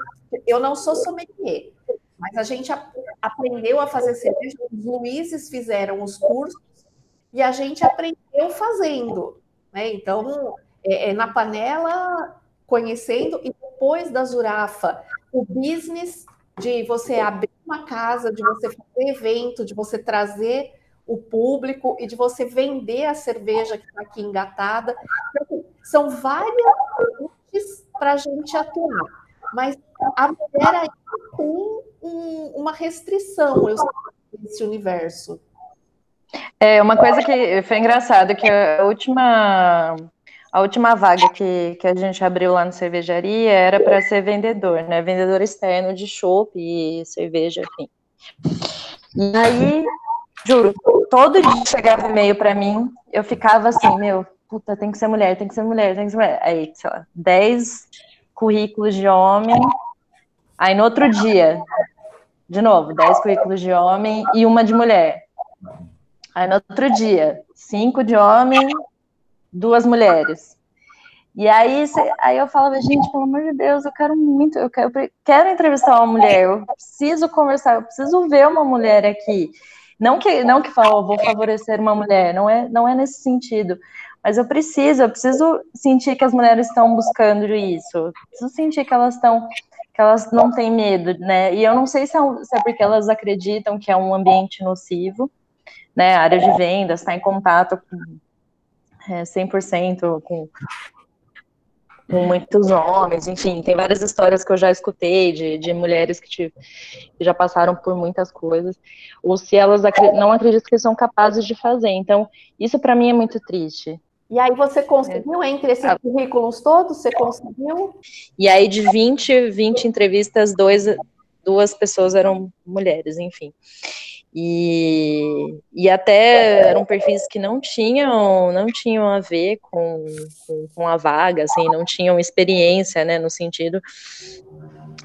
C: Eu não sou sommelier, mas a gente aprendeu a fazer cerveja, os Luizes fizeram os cursos e a gente aprendeu fazendo. Né? Então, é, é na panela, conhecendo, e depois da Zurafa, o business de você abrir uma casa, de você fazer evento, de você trazer o público e de você vender a cerveja que está aqui engatada. Então, são várias frentes para a gente atuar. Mas a mulher ainda tem um, uma restrição nesse universo.
I: É uma coisa que foi engraçado que a última a última vaga que, que a gente abriu lá no cervejaria era para ser vendedor, né? Vendedor externo de chopp e cerveja, enfim. E aí, juro, todo dia chegava e-mail para mim, eu ficava assim, meu, puta, tem que ser mulher, tem que ser mulher, tem que ser mulher. Aí, sei lá, 10 currículos de homem. Aí no outro dia, de novo, 10 currículos de homem e uma de mulher. Aí no outro dia, cinco de homem, duas mulheres. E aí, aí eu falava, gente, pelo amor de Deus, eu quero muito, eu quero, eu quero entrevistar uma mulher, eu preciso conversar, eu preciso ver uma mulher aqui. Não que, não que falo, vou favorecer uma mulher, não é, não é nesse sentido. Mas eu preciso, eu preciso sentir que as mulheres estão buscando isso. Eu preciso sentir que elas estão, que elas não têm medo, né? E eu não sei se é, se é porque elas acreditam que é um ambiente nocivo, né? A área de vendas está em contato com é, 100% com com muitos homens, enfim, tem várias histórias que eu já escutei de, de mulheres que, te, que já passaram por muitas coisas, ou se elas acre não acreditam que são capazes de fazer. Então, isso para mim é muito triste.
C: E aí você conseguiu, entre esses
I: Ah.
C: currículos todos, você conseguiu?
I: E aí, de 20, 20 entrevistas, dois, duas pessoas eram mulheres, enfim. E, e até eram perfis que não tinham, não tinham a ver com, com, com a vaga, assim, não tinham experiência, né, no sentido.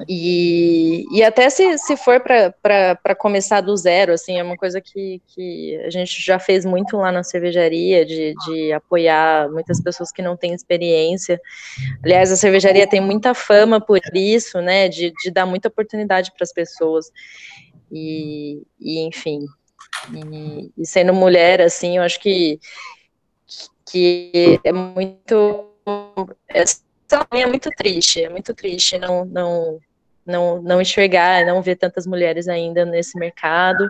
I: E, e até se, se for para começar do zero, assim, é uma coisa que, que a gente já fez muito lá na cervejaria, de, de apoiar muitas pessoas que não têm experiência. Aliás, a cervejaria tem muita fama por isso, né, de, de dar muita oportunidade para as pessoas. E, e enfim, e, e sendo mulher, assim, eu acho que, que é muito. É, é muito triste, é muito triste não, não, não, não enxergar, não ver tantas mulheres ainda nesse mercado.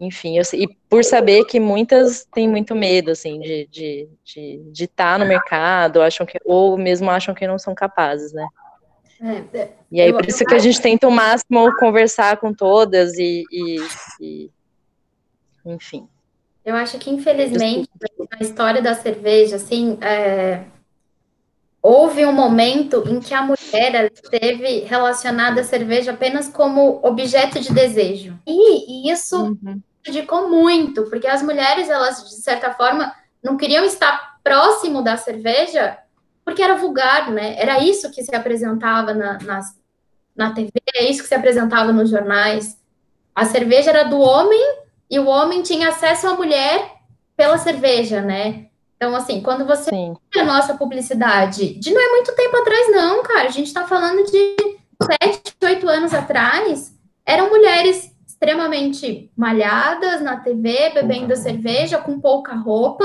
I: Enfim, eu, e por saber que muitas têm muito medo, assim, de estar de, de, de estar no mercado, acham que, ou mesmo acham que não são capazes, né?
H: É, é,
I: E aí,
H: eu-
I: por isso que a gente tenta o máximo conversar com todas e, e- e- enfim.
H: Eu acho que, infelizmente, na história da cerveja, assim, é, houve um momento em que a mulher esteve relacionada à cerveja apenas como objeto de desejo. E, e isso prejudicou muito, porque as mulheres, elas, de certa forma, não queriam estar próximo da cerveja porque era vulgar, né? Era isso que se apresentava na, nas- na TV, é isso que se apresentava nos jornais. A cerveja era do homem e o homem tinha acesso à mulher pela cerveja, né? Então, assim, quando você
I: Sim.
H: a nossa publicidade, de não é muito tempo atrás, não, cara. A gente tá falando de sete, oito anos atrás, eram mulheres extremamente malhadas na TV, bebendo cerveja, com pouca roupa,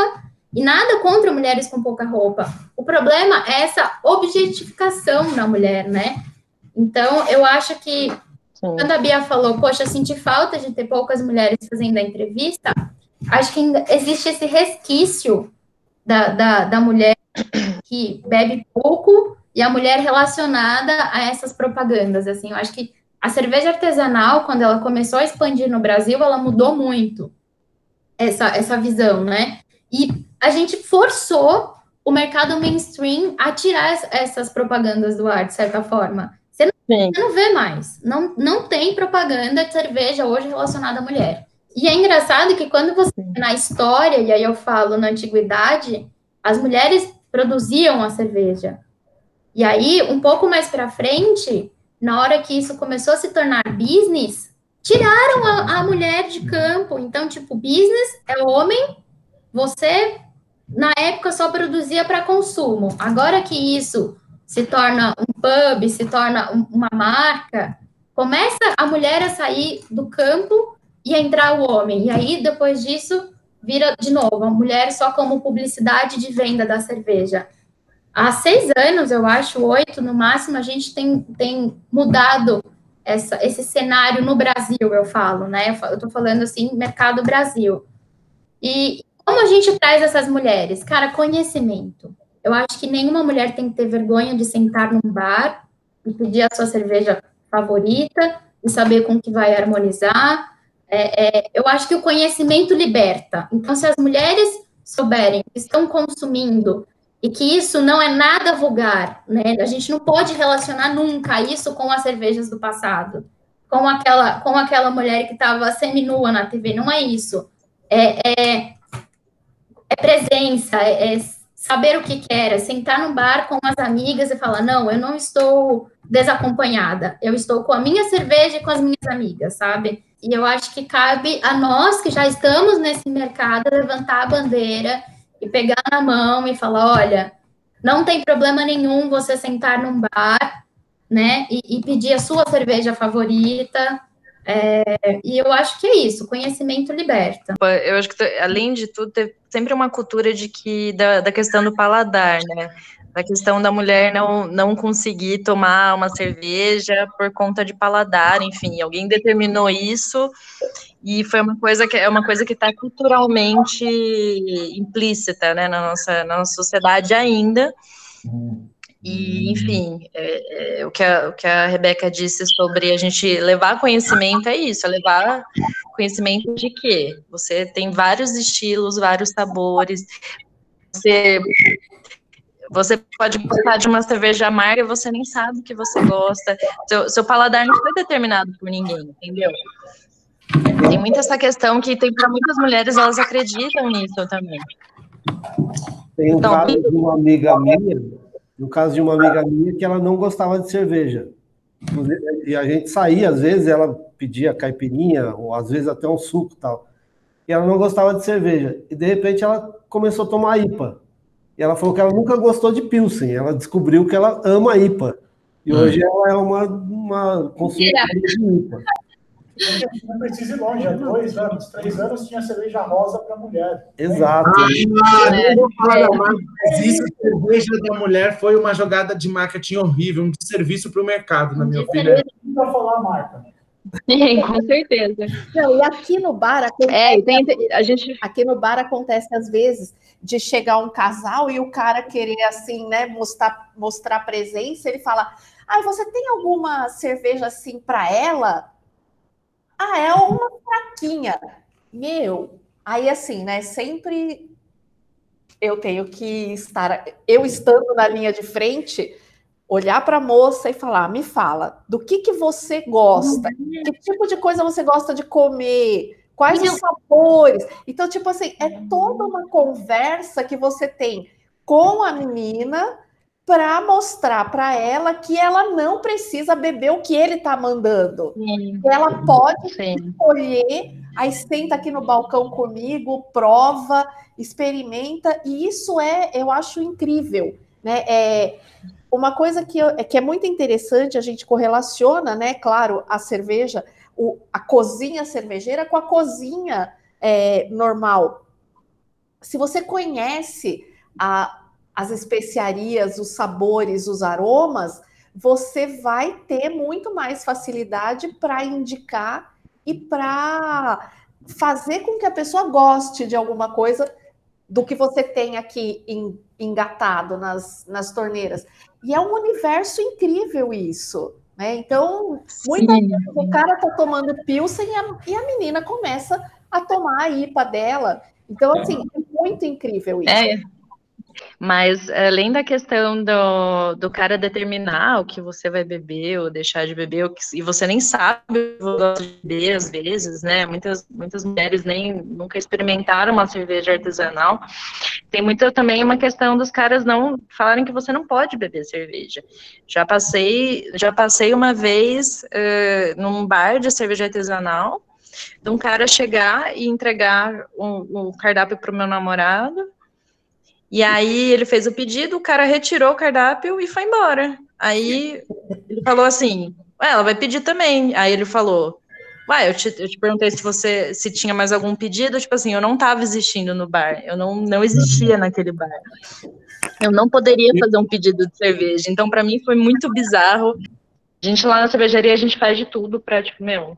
H: e nada contra mulheres com pouca roupa. O problema é essa objetificação da mulher, né? Então, eu acho que
I: Sim.
H: quando a Bia falou, poxa, senti falta de ter poucas mulheres fazendo a entrevista, acho que ainda existe esse resquício da, da, da mulher que bebe pouco e a mulher relacionada a essas propagandas. Assim, eu acho que a cerveja artesanal, quando ela começou a expandir no Brasil, ela mudou muito essa, essa visão, né? E a gente forçou o mercado mainstream a tirar es- essas propagandas do ar, de certa forma. Você não, você não vê mais. Não, não tem propaganda de cerveja hoje relacionada à mulher. E é engraçado que quando você na história, e aí eu falo na antiguidade, as mulheres produziam a cerveja. E aí, um pouco mais para frente, na hora que isso começou a se tornar business, tiraram a, a mulher de campo. Então, tipo, business é homem, você na época só produzia para consumo. Agora que isso se torna um pub, se torna um- uma marca, começa a mulher a sair do campo e a entrar o homem. E aí, depois disso, vira de novo a mulher só como publicidade de venda da cerveja. Há seis anos, eu acho, oito no máximo, a gente tem, tem mudado essa, esse cenário no Brasil, eu falo, né? Eu tô falando assim, mercado Brasil. E como a gente traz essas mulheres? Cara, conhecimento. Eu acho que nenhuma mulher tem que ter vergonha de sentar num bar e pedir a sua cerveja favorita e saber com que vai harmonizar. É, é, eu acho que o conhecimento liberta. Então, se as mulheres souberem que estão consumindo e que isso não é nada vulgar, né? A gente não pode relacionar nunca isso com as cervejas do passado, com aquela, com aquela mulher que estava seminua na TV. Não é isso. É, é, é presença, é, é saber o que quer, é sentar no bar com as amigas e falar: não, eu não estou desacompanhada, eu estou com a minha cerveja e com as minhas amigas, sabe? E eu acho que cabe a nós que já estamos nesse mercado levantar a bandeira e pegar na mão e falar: olha, não tem problema nenhum você sentar num bar, né, e, e pedir a sua cerveja favorita. É, e eu acho que é isso, conhecimento liberta.
I: Eu acho que, além de tudo, teve sempre uma cultura de que, da, da questão do paladar, né? Da questão da mulher não, não conseguir tomar uma cerveja por conta de paladar, enfim, alguém determinou isso e foi uma coisa que é uma coisa que está culturalmente implícita, né, na nossa, na nossa sociedade ainda. E, enfim, é, é, o, que a, o que a Rebeca disse sobre a gente levar conhecimento é isso, é levar conhecimento de quê? Você tem vários estilos, vários sabores, você, você pode gostar de uma cerveja amarga e você nem sabe o que você gosta, seu, seu paladar não foi determinado por ninguém, entendeu? Tem muita essa questão que tem para muitas mulheres, elas acreditam nisso também.
D: Tem um
I: Então,
D: caso de uma amiga minha, no caso de uma amiga minha que ela não gostava de cerveja. E a gente saía, às vezes ela pedia caipirinha, ou às vezes até um suco tal. E ela não gostava de cerveja. E de repente ela começou a tomar IPA. E ela falou que ela nunca gostou de Pilsen. Ela descobriu que ela ama IPA. E
J: Hum.
D: hoje ela é uma, uma consumidora de IPA.
E: Não precisa ir longe, há dois anos, três anos tinha cerveja rosa para mulher.
D: Exato.
J: Ah, não marca, mas isso, cerveja da mulher, foi uma jogada de marketing horrível, um desserviço para o mercado, na minha opinião.
E: Não vai falar a marca.
I: Sim, com certeza.
C: Não, e aqui no bar acontece,
I: É, tem, a gente
C: aqui no bar acontece às vezes de chegar um casal e o cara querer assim, né, mostrar mostrar presença, ele fala: "Ah, você tem alguma cerveja assim para ela?" Ah, é uma fraquinha. Meu, aí assim, né, sempre eu tenho que estar, eu estando na linha de frente, olhar para a moça e falar: me fala, do que, que você gosta? Que tipo de coisa você gosta de comer? Quais os sabores? Então, tipo assim, é toda uma conversa que você tem com a menina para mostrar para ela que ela não precisa beber o que ele está mandando.
I: sim,
C: ela pode
I: sim.
C: escolher, aí senta aqui no balcão comigo, prova, experimenta, e isso é, eu acho incrível, né? É uma coisa que, eu- que é muito interessante, a gente correlaciona, né? Claro, a cerveja, o- a cozinha cervejeira com a cozinha é, normal. Se você conhece a- as especiarias, os sabores, os aromas, você vai ter muito mais facilidade para indicar e para fazer com que a pessoa goste de alguma coisa do que você tem aqui engatado nas, nas torneiras. E é um universo incrível isso. Né? Então, muitas
I: Sim.
C: vezes o cara tá tomando Pilsen e a, e a menina começa a tomar a IPA dela. Então, assim, é muito incrível isso.
I: É, mas além da questão do, do cara determinar o que você vai beber ou deixar de beber, que- e você nem sabe o que gosta de beber às vezes, né? Muitas, muitas mulheres nem nunca experimentaram uma cerveja artesanal. Tem muito também uma questão dos caras não falarem que você não pode beber cerveja. Já passei, já passei uma vez eh, num bar de cerveja artesanal, de um cara chegar e entregar o, o cardápio para o meu namorado. E aí ele fez o pedido, o cara retirou o cardápio e foi embora. Aí ele falou assim: Ué, ela vai pedir também. Aí ele falou: Ué, eu te, eu te perguntei se você se tinha mais algum pedido. Tipo assim, eu não estava existindo no bar, eu não, não existia naquele bar. Eu não poderia fazer um pedido de cerveja. Então, para mim, foi muito bizarro. A gente lá na cervejaria, a gente faz de tudo para, tipo, meu,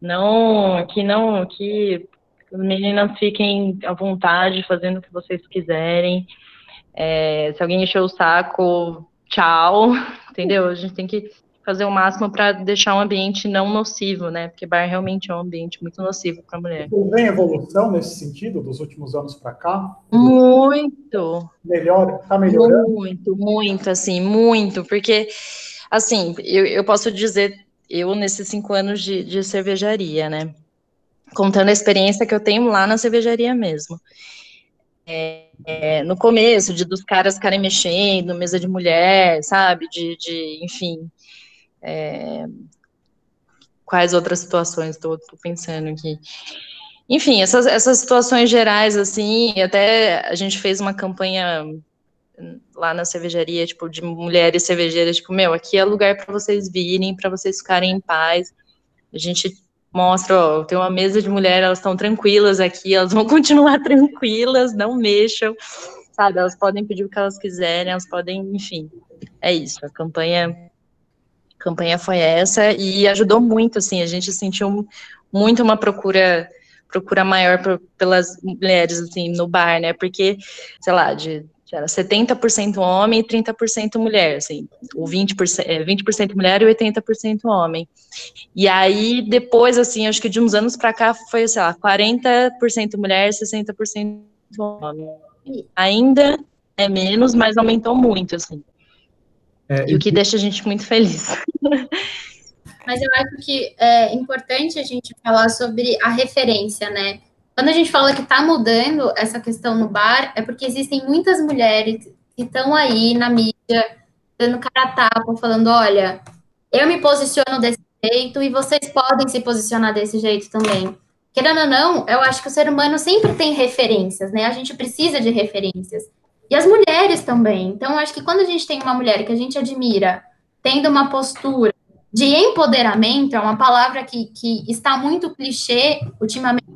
I: não, que não, que as meninas fiquem à vontade fazendo o que vocês quiserem. É, se alguém encher o saco, tchau, [LAUGHS] entendeu? A gente tem que fazer o máximo para deixar um ambiente não nocivo, né? Porque bar realmente é um ambiente muito nocivo para mulher.
E: Você vê evolução nesse sentido dos últimos anos para cá?
I: Muito,
E: Melhor, tá melhorando?
I: muito, muito, assim, muito, porque, assim, eu, eu posso dizer, eu nesses cinco anos de, de cervejaria, né? Contando a experiência que eu tenho lá na cervejaria mesmo. É, é, no começo, de dos caras ficarem mexendo, mesa de mulher, sabe? De, de enfim. é, quais outras situações estou pensando aqui? Enfim, essas, essas situações gerais, assim, até a gente fez uma campanha lá na cervejaria, tipo, de mulheres cervejeiras, tipo, meu, aqui é lugar para vocês virem, para vocês ficarem em paz. A gente mostra, ó, tem uma mesa de mulher, elas estão tranquilas aqui, elas vão [LAUGHS] continuar tranquilas, não mexam, sabe? Elas podem pedir o que elas quiserem, elas podem, enfim. É isso, a campanha a campanha foi essa e ajudou muito, assim, a gente sentiu muito uma procura procura maior pelas mulheres, assim, no bar, né, porque, sei lá, de era 70% homem e 30% mulher, assim, o 20%, 20% é, mulher e 80% homem. E aí, depois, assim, acho que de uns anos para cá foi, sei lá, 40% mulher, 60% homem. Ainda é menos, mas aumentou muito, assim. É, e o que deixa a gente muito feliz.
H: Mas eu acho que é importante a gente falar sobre a referência, né? Quando a gente fala que está mudando essa questão no bar, é porque existem muitas mulheres que estão aí na mídia, dando cara a tapa, falando: olha, eu me posiciono desse jeito e vocês podem se posicionar desse jeito também. Querendo ou não, eu acho que o ser humano sempre tem referências, né? A gente precisa de referências. E as mulheres também. Então, acho que quando a gente tem uma mulher que a gente admira, tendo uma postura de empoderamento, é uma palavra que, que está muito clichê ultimamente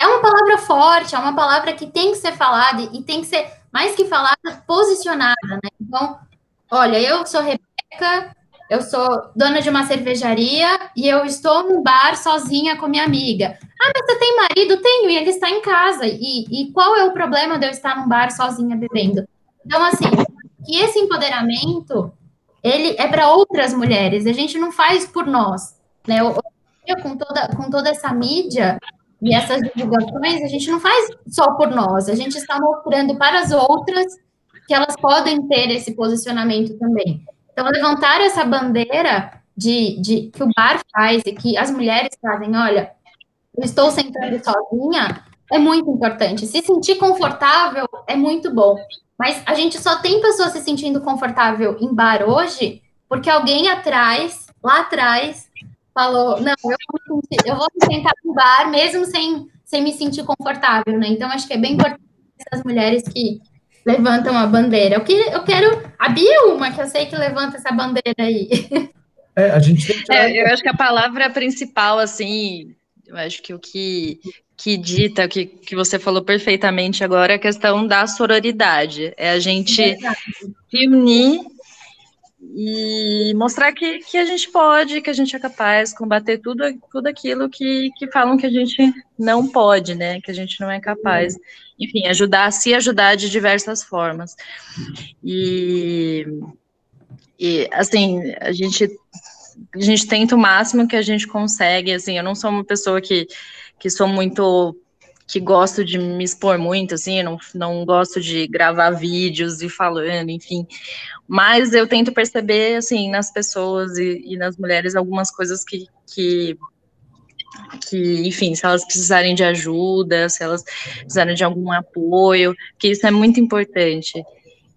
H: é uma palavra forte, é uma palavra que tem que ser falada e tem que ser, mais que falada, posicionada, né? Então, olha, eu sou Rebeca, eu sou dona de uma cervejaria e eu estou num bar sozinha com minha amiga. Ah, mas você tem marido? Tenho, e ele está em casa. E, e qual é o problema de eu estar num bar sozinha bebendo? Então, assim, que esse empoderamento, ele é para outras mulheres, a gente não faz por nós, né? Eu, com toda, com toda essa mídia, e essas divulgações a gente não faz só por nós, a gente está mostrando para as outras que elas podem ter esse posicionamento também. Então, levantar essa bandeira de, de que o bar faz e que as mulheres fazem, olha, eu estou sentando sozinha, é muito importante. Se sentir confortável é muito bom. Mas a gente só tem pessoas se sentindo confortável em bar hoje porque alguém atrás, lá atrás, falou, não, eu vou, eu vou me sentar no bar mesmo sem, sem me sentir confortável, né? Então, acho que é bem importante essas mulheres que levantam a bandeira. Eu, que, eu quero... A Bia é uma, que eu sei que levanta essa bandeira aí.
J: É, a gente tem
I: que... é, eu acho que a palavra principal, assim, eu acho que o que, que dita, que, que você falou perfeitamente agora, é a questão da sororidade. É a gente é se unir e mostrar que, que a gente pode, que a gente é capaz combater tudo, tudo aquilo que, que falam que a gente não pode, né? Que a gente não é capaz. Enfim, ajudar, se ajudar de diversas formas. E, e assim, a gente, a gente tenta o máximo que a gente consegue. Assim, eu não sou uma pessoa que, que sou muito que gosto de me expor muito, assim, não, não gosto de gravar vídeos e falando, enfim. Mas eu tento perceber, assim, nas pessoas e, e nas mulheres algumas coisas que, que, que, enfim, se elas precisarem de ajuda, se elas precisarem de algum apoio, que isso é muito importante.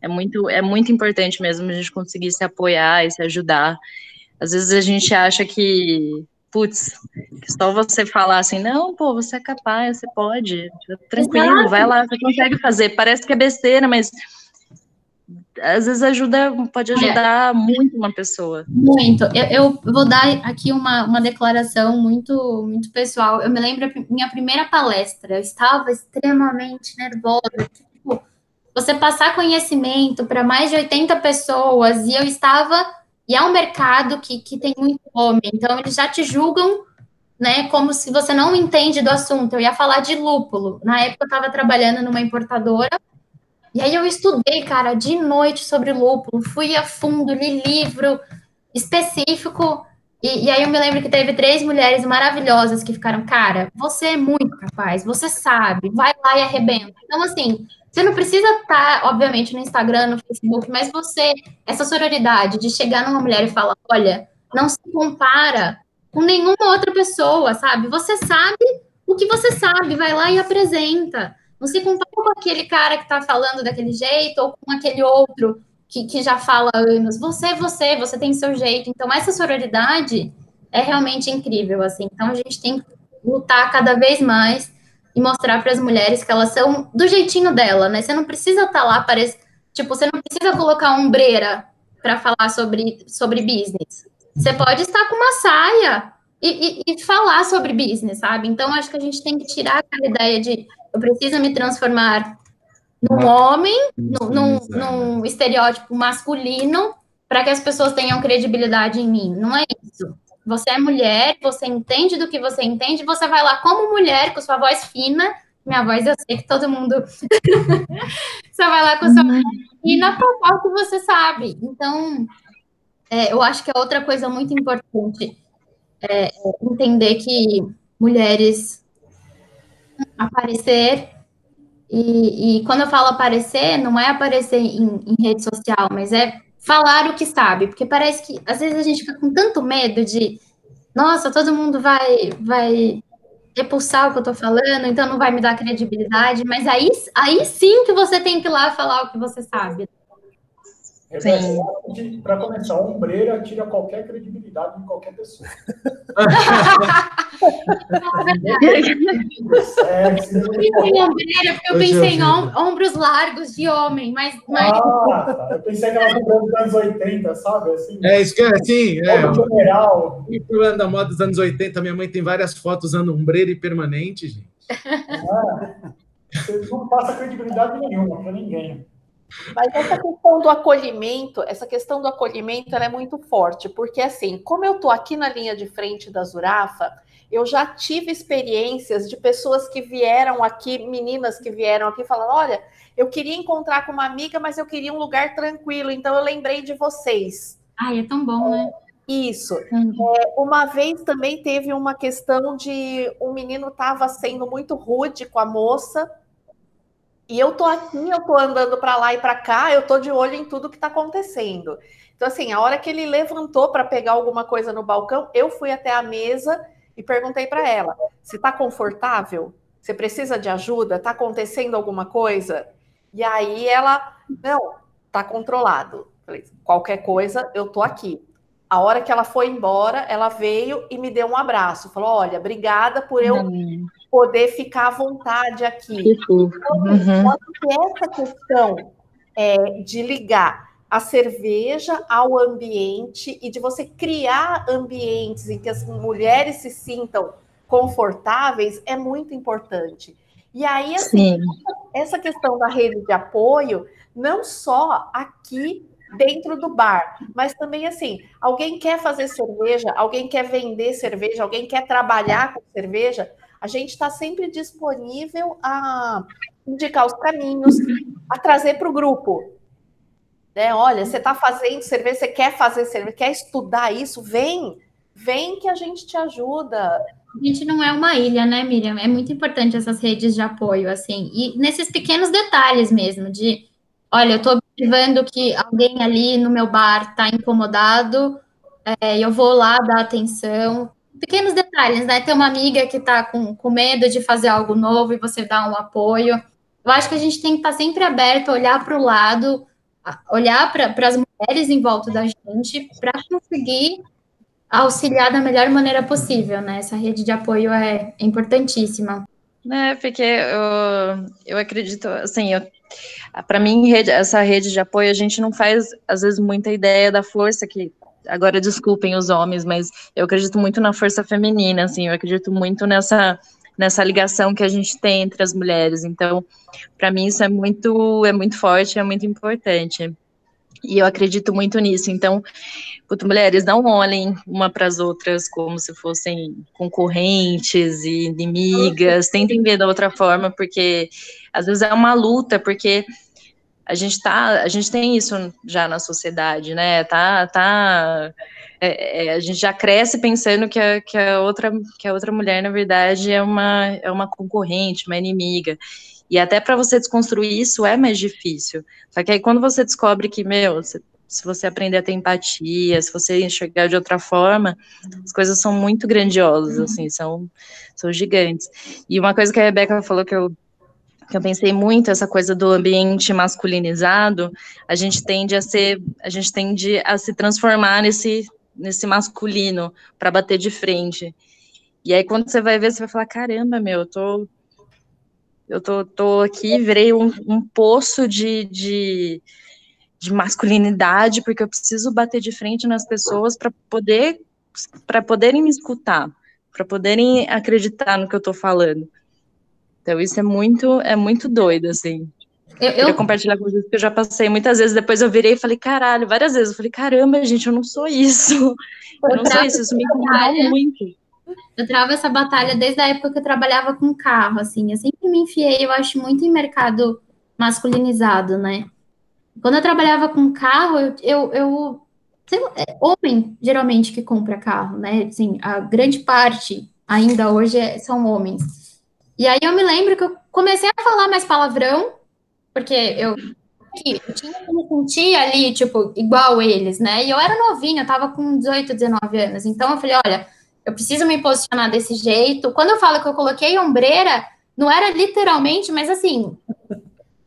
I: É muito, é muito importante mesmo a gente conseguir se apoiar e se ajudar. Às vezes a gente acha que putz, só você falar assim, não, pô, você é capaz, você pode, tranquilo, Exato. vai lá, você consegue fazer. Parece que é besteira, mas às vezes ajuda, pode ajudar é. muito uma pessoa.
H: Muito. Eu, eu, vou dar aqui uma, uma declaração muito, muito pessoal. Eu me lembro minha primeira palestra, eu estava extremamente nervosa. Tipo, você passar conhecimento para mais de 80 pessoas e eu estava e é um mercado que, que tem muito homem, então eles já te julgam, né, como se você não entende do assunto. Eu ia falar de lúpulo. Na época eu estava trabalhando numa importadora, e aí eu estudei, cara, de noite sobre lúpulo, fui a fundo, li livro específico, e, e, aí eu me lembro que teve três mulheres maravilhosas que ficaram, cara, você é muito capaz, você sabe, vai lá e arrebenta. Então, assim, você não precisa estar, tá, obviamente, no Instagram, no Facebook, mas você, essa sororidade de chegar numa mulher e falar: olha, não se compara com nenhuma outra pessoa, sabe? Você sabe o que você sabe, vai lá e apresenta. Não se compara com aquele cara que está falando daquele jeito ou com aquele outro que, que já fala há anos. Você é você, você tem seu jeito. Então, essa sororidade é realmente incrível, assim. Então, a gente tem que lutar cada vez mais e mostrar para as mulheres que elas são do jeitinho dela, né? Você não precisa estar tá lá, parece, tipo, você não precisa colocar ombreira para falar sobre, sobre business. Você pode estar com uma saia e, e, e, falar sobre business, sabe? Então, acho que a gente tem que tirar aquela ideia de eu preciso me transformar num homem, num, num, num estereótipo masculino, para que as pessoas tenham credibilidade em mim. Não é isso. Você é mulher, você entende do que você entende, você vai lá como mulher, com sua voz fina, minha voz, eu sei que todo mundo [LAUGHS] só vai lá com sua
I: Uhum.
H: e na fofoca você sabe. Então, é, eu acho que é outra coisa muito importante é, é entender que mulheres aparecer e, e quando eu falo aparecer, não é aparecer em, em rede social, mas é falar o que sabe, porque parece que às vezes a gente fica com tanto medo de, nossa, todo mundo vai vai repulsar o que eu tô falando, então não vai me dar credibilidade, mas aí, aí sim que você tem que ir lá falar o que você sabe.
E: Para começar, a ombreira tira qualquer credibilidade em qualquer pessoa. [LAUGHS]
H: Em ombreira, porque eu pensei em om- ombros largos de homem, mas, mas
E: Ah, tá. Eu pensei que ela lembrou dos anos 80, sabe? Assim,
J: É, isso que é assim, é. E falando da moda dos anos 80, minha mãe tem várias fotos usando ombreira e permanente, gente.
E: Você não passa credibilidade nenhuma para ninguém.
C: Mas essa questão do acolhimento, essa questão do acolhimento, ela é muito forte, porque assim, como eu estou aqui na linha de frente da Zurafa, eu já tive experiências de pessoas que vieram aqui, meninas que vieram aqui falando, olha, eu queria encontrar com uma amiga, mas eu queria um lugar tranquilo, então eu lembrei de vocês.
H: ai, é tão bom, né?
C: Isso. É, uma vez também teve uma questão de um menino estava sendo muito rude com a moça. E eu tô aqui, eu tô andando para lá e para cá, eu tô de olho em tudo que está acontecendo. Então, assim, a hora que ele levantou para pegar alguma coisa no balcão, eu fui até a mesa e perguntei para ela: se está confortável? Você precisa de ajuda? Está acontecendo alguma coisa? E aí ela, não, tá controlado. Falei, qualquer coisa, eu tô aqui. A hora que ela foi embora, ela veio e me deu um abraço. Falou: Olha, obrigada por eu poder ficar à vontade aqui.
I: Que fofo. Uhum.
C: Que essa questão é, de ligar a cerveja ao ambiente e de você criar ambientes em que as mulheres se sintam confortáveis é muito importante. E aí, assim,
I: Sim.
C: essa questão da rede de apoio, não só aqui dentro do bar, mas também assim, alguém quer fazer cerveja, alguém quer vender cerveja, alguém quer trabalhar com cerveja, a gente está sempre disponível a indicar os caminhos, a trazer para o grupo. Né? Olha, você está fazendo cerveja, você quer fazer cerveja, quer estudar isso, vem, vem que a gente te ajuda.
H: A gente não é uma ilha, né, Miriam? É muito importante essas redes de apoio, assim, e nesses pequenos detalhes mesmo, de, olha, eu estou observando que alguém ali no meu bar está incomodado, é, eu vou lá dar atenção. Pequenos detalhes, né? Ter uma amiga que está com, com medo de fazer algo novo e você dá um apoio. Eu acho que a gente tem que estar sempre aberto, olhar para o lado, olhar para as mulheres em volta da gente, para conseguir auxiliar da melhor maneira possível, né? Essa rede de apoio é importantíssima.
I: É, porque eu, eu acredito, assim, para mim, rede- essa rede de apoio, a gente não faz, às vezes, muita ideia da força que, agora desculpem os homens, mas eu acredito muito na força feminina, assim, eu acredito muito nessa, nessa ligação que a gente tem entre as mulheres, então, para mim, isso é muito, é muito forte, é muito importante. E eu acredito muito nisso. Então, puto, mulheres, não olhem uma para as outras como se fossem concorrentes e inimigas. Tentem ver da outra forma, porque às vezes é uma luta, porque a gente tá, a gente tem isso já na sociedade, né? Tá, tá. é, é, a gente já cresce pensando que a, que a outra que a outra mulher, na verdade, é uma é uma concorrente, uma inimiga. E até para você desconstruir isso é mais difícil. Só que aí quando você descobre que, meu, se você aprender a ter empatia, se você enxergar de outra forma, as coisas são muito grandiosas, assim, são, são gigantes. E uma coisa que a Rebeca falou que eu, que eu pensei muito, essa coisa do ambiente masculinizado, a gente tende a ser, a gente tende a se transformar nesse, nesse masculino para bater de frente. E aí quando você vai ver, você vai falar, caramba, meu, eu tô eu tô, tô aqui, virei um, um poço de, de, de masculinidade, porque eu preciso bater de frente nas pessoas para poder para poderem me escutar, para poderem acreditar no que eu estou falando. Então isso é muito é muito doido assim.
H: Eu,
I: eu queria compartilhar com vocês que eu já passei muitas vezes. Depois eu virei e falei caralho, várias vezes. Eu falei caramba, gente, eu não sou isso. Eu não sou isso. Isso me incomodou muito.
H: Eu travo essa batalha desde a época que eu trabalhava com carro, assim. Eu sempre me enfiei, eu acho, muito em mercado masculinizado, né? Quando eu trabalhava com carro, eu, eu, eu lá, é homem geralmente que compra carro, né? Assim, a grande parte ainda hoje é, são homens. E aí eu me lembro que eu comecei a falar mais palavrão, porque eu, eu tinha que me sentir ali, tipo, igual eles, né? E eu era novinha, eu tava com 18, 19 anos. Então eu falei, olha, eu preciso me posicionar desse jeito. Quando eu falo que eu coloquei ombreira, não era literalmente, mas assim,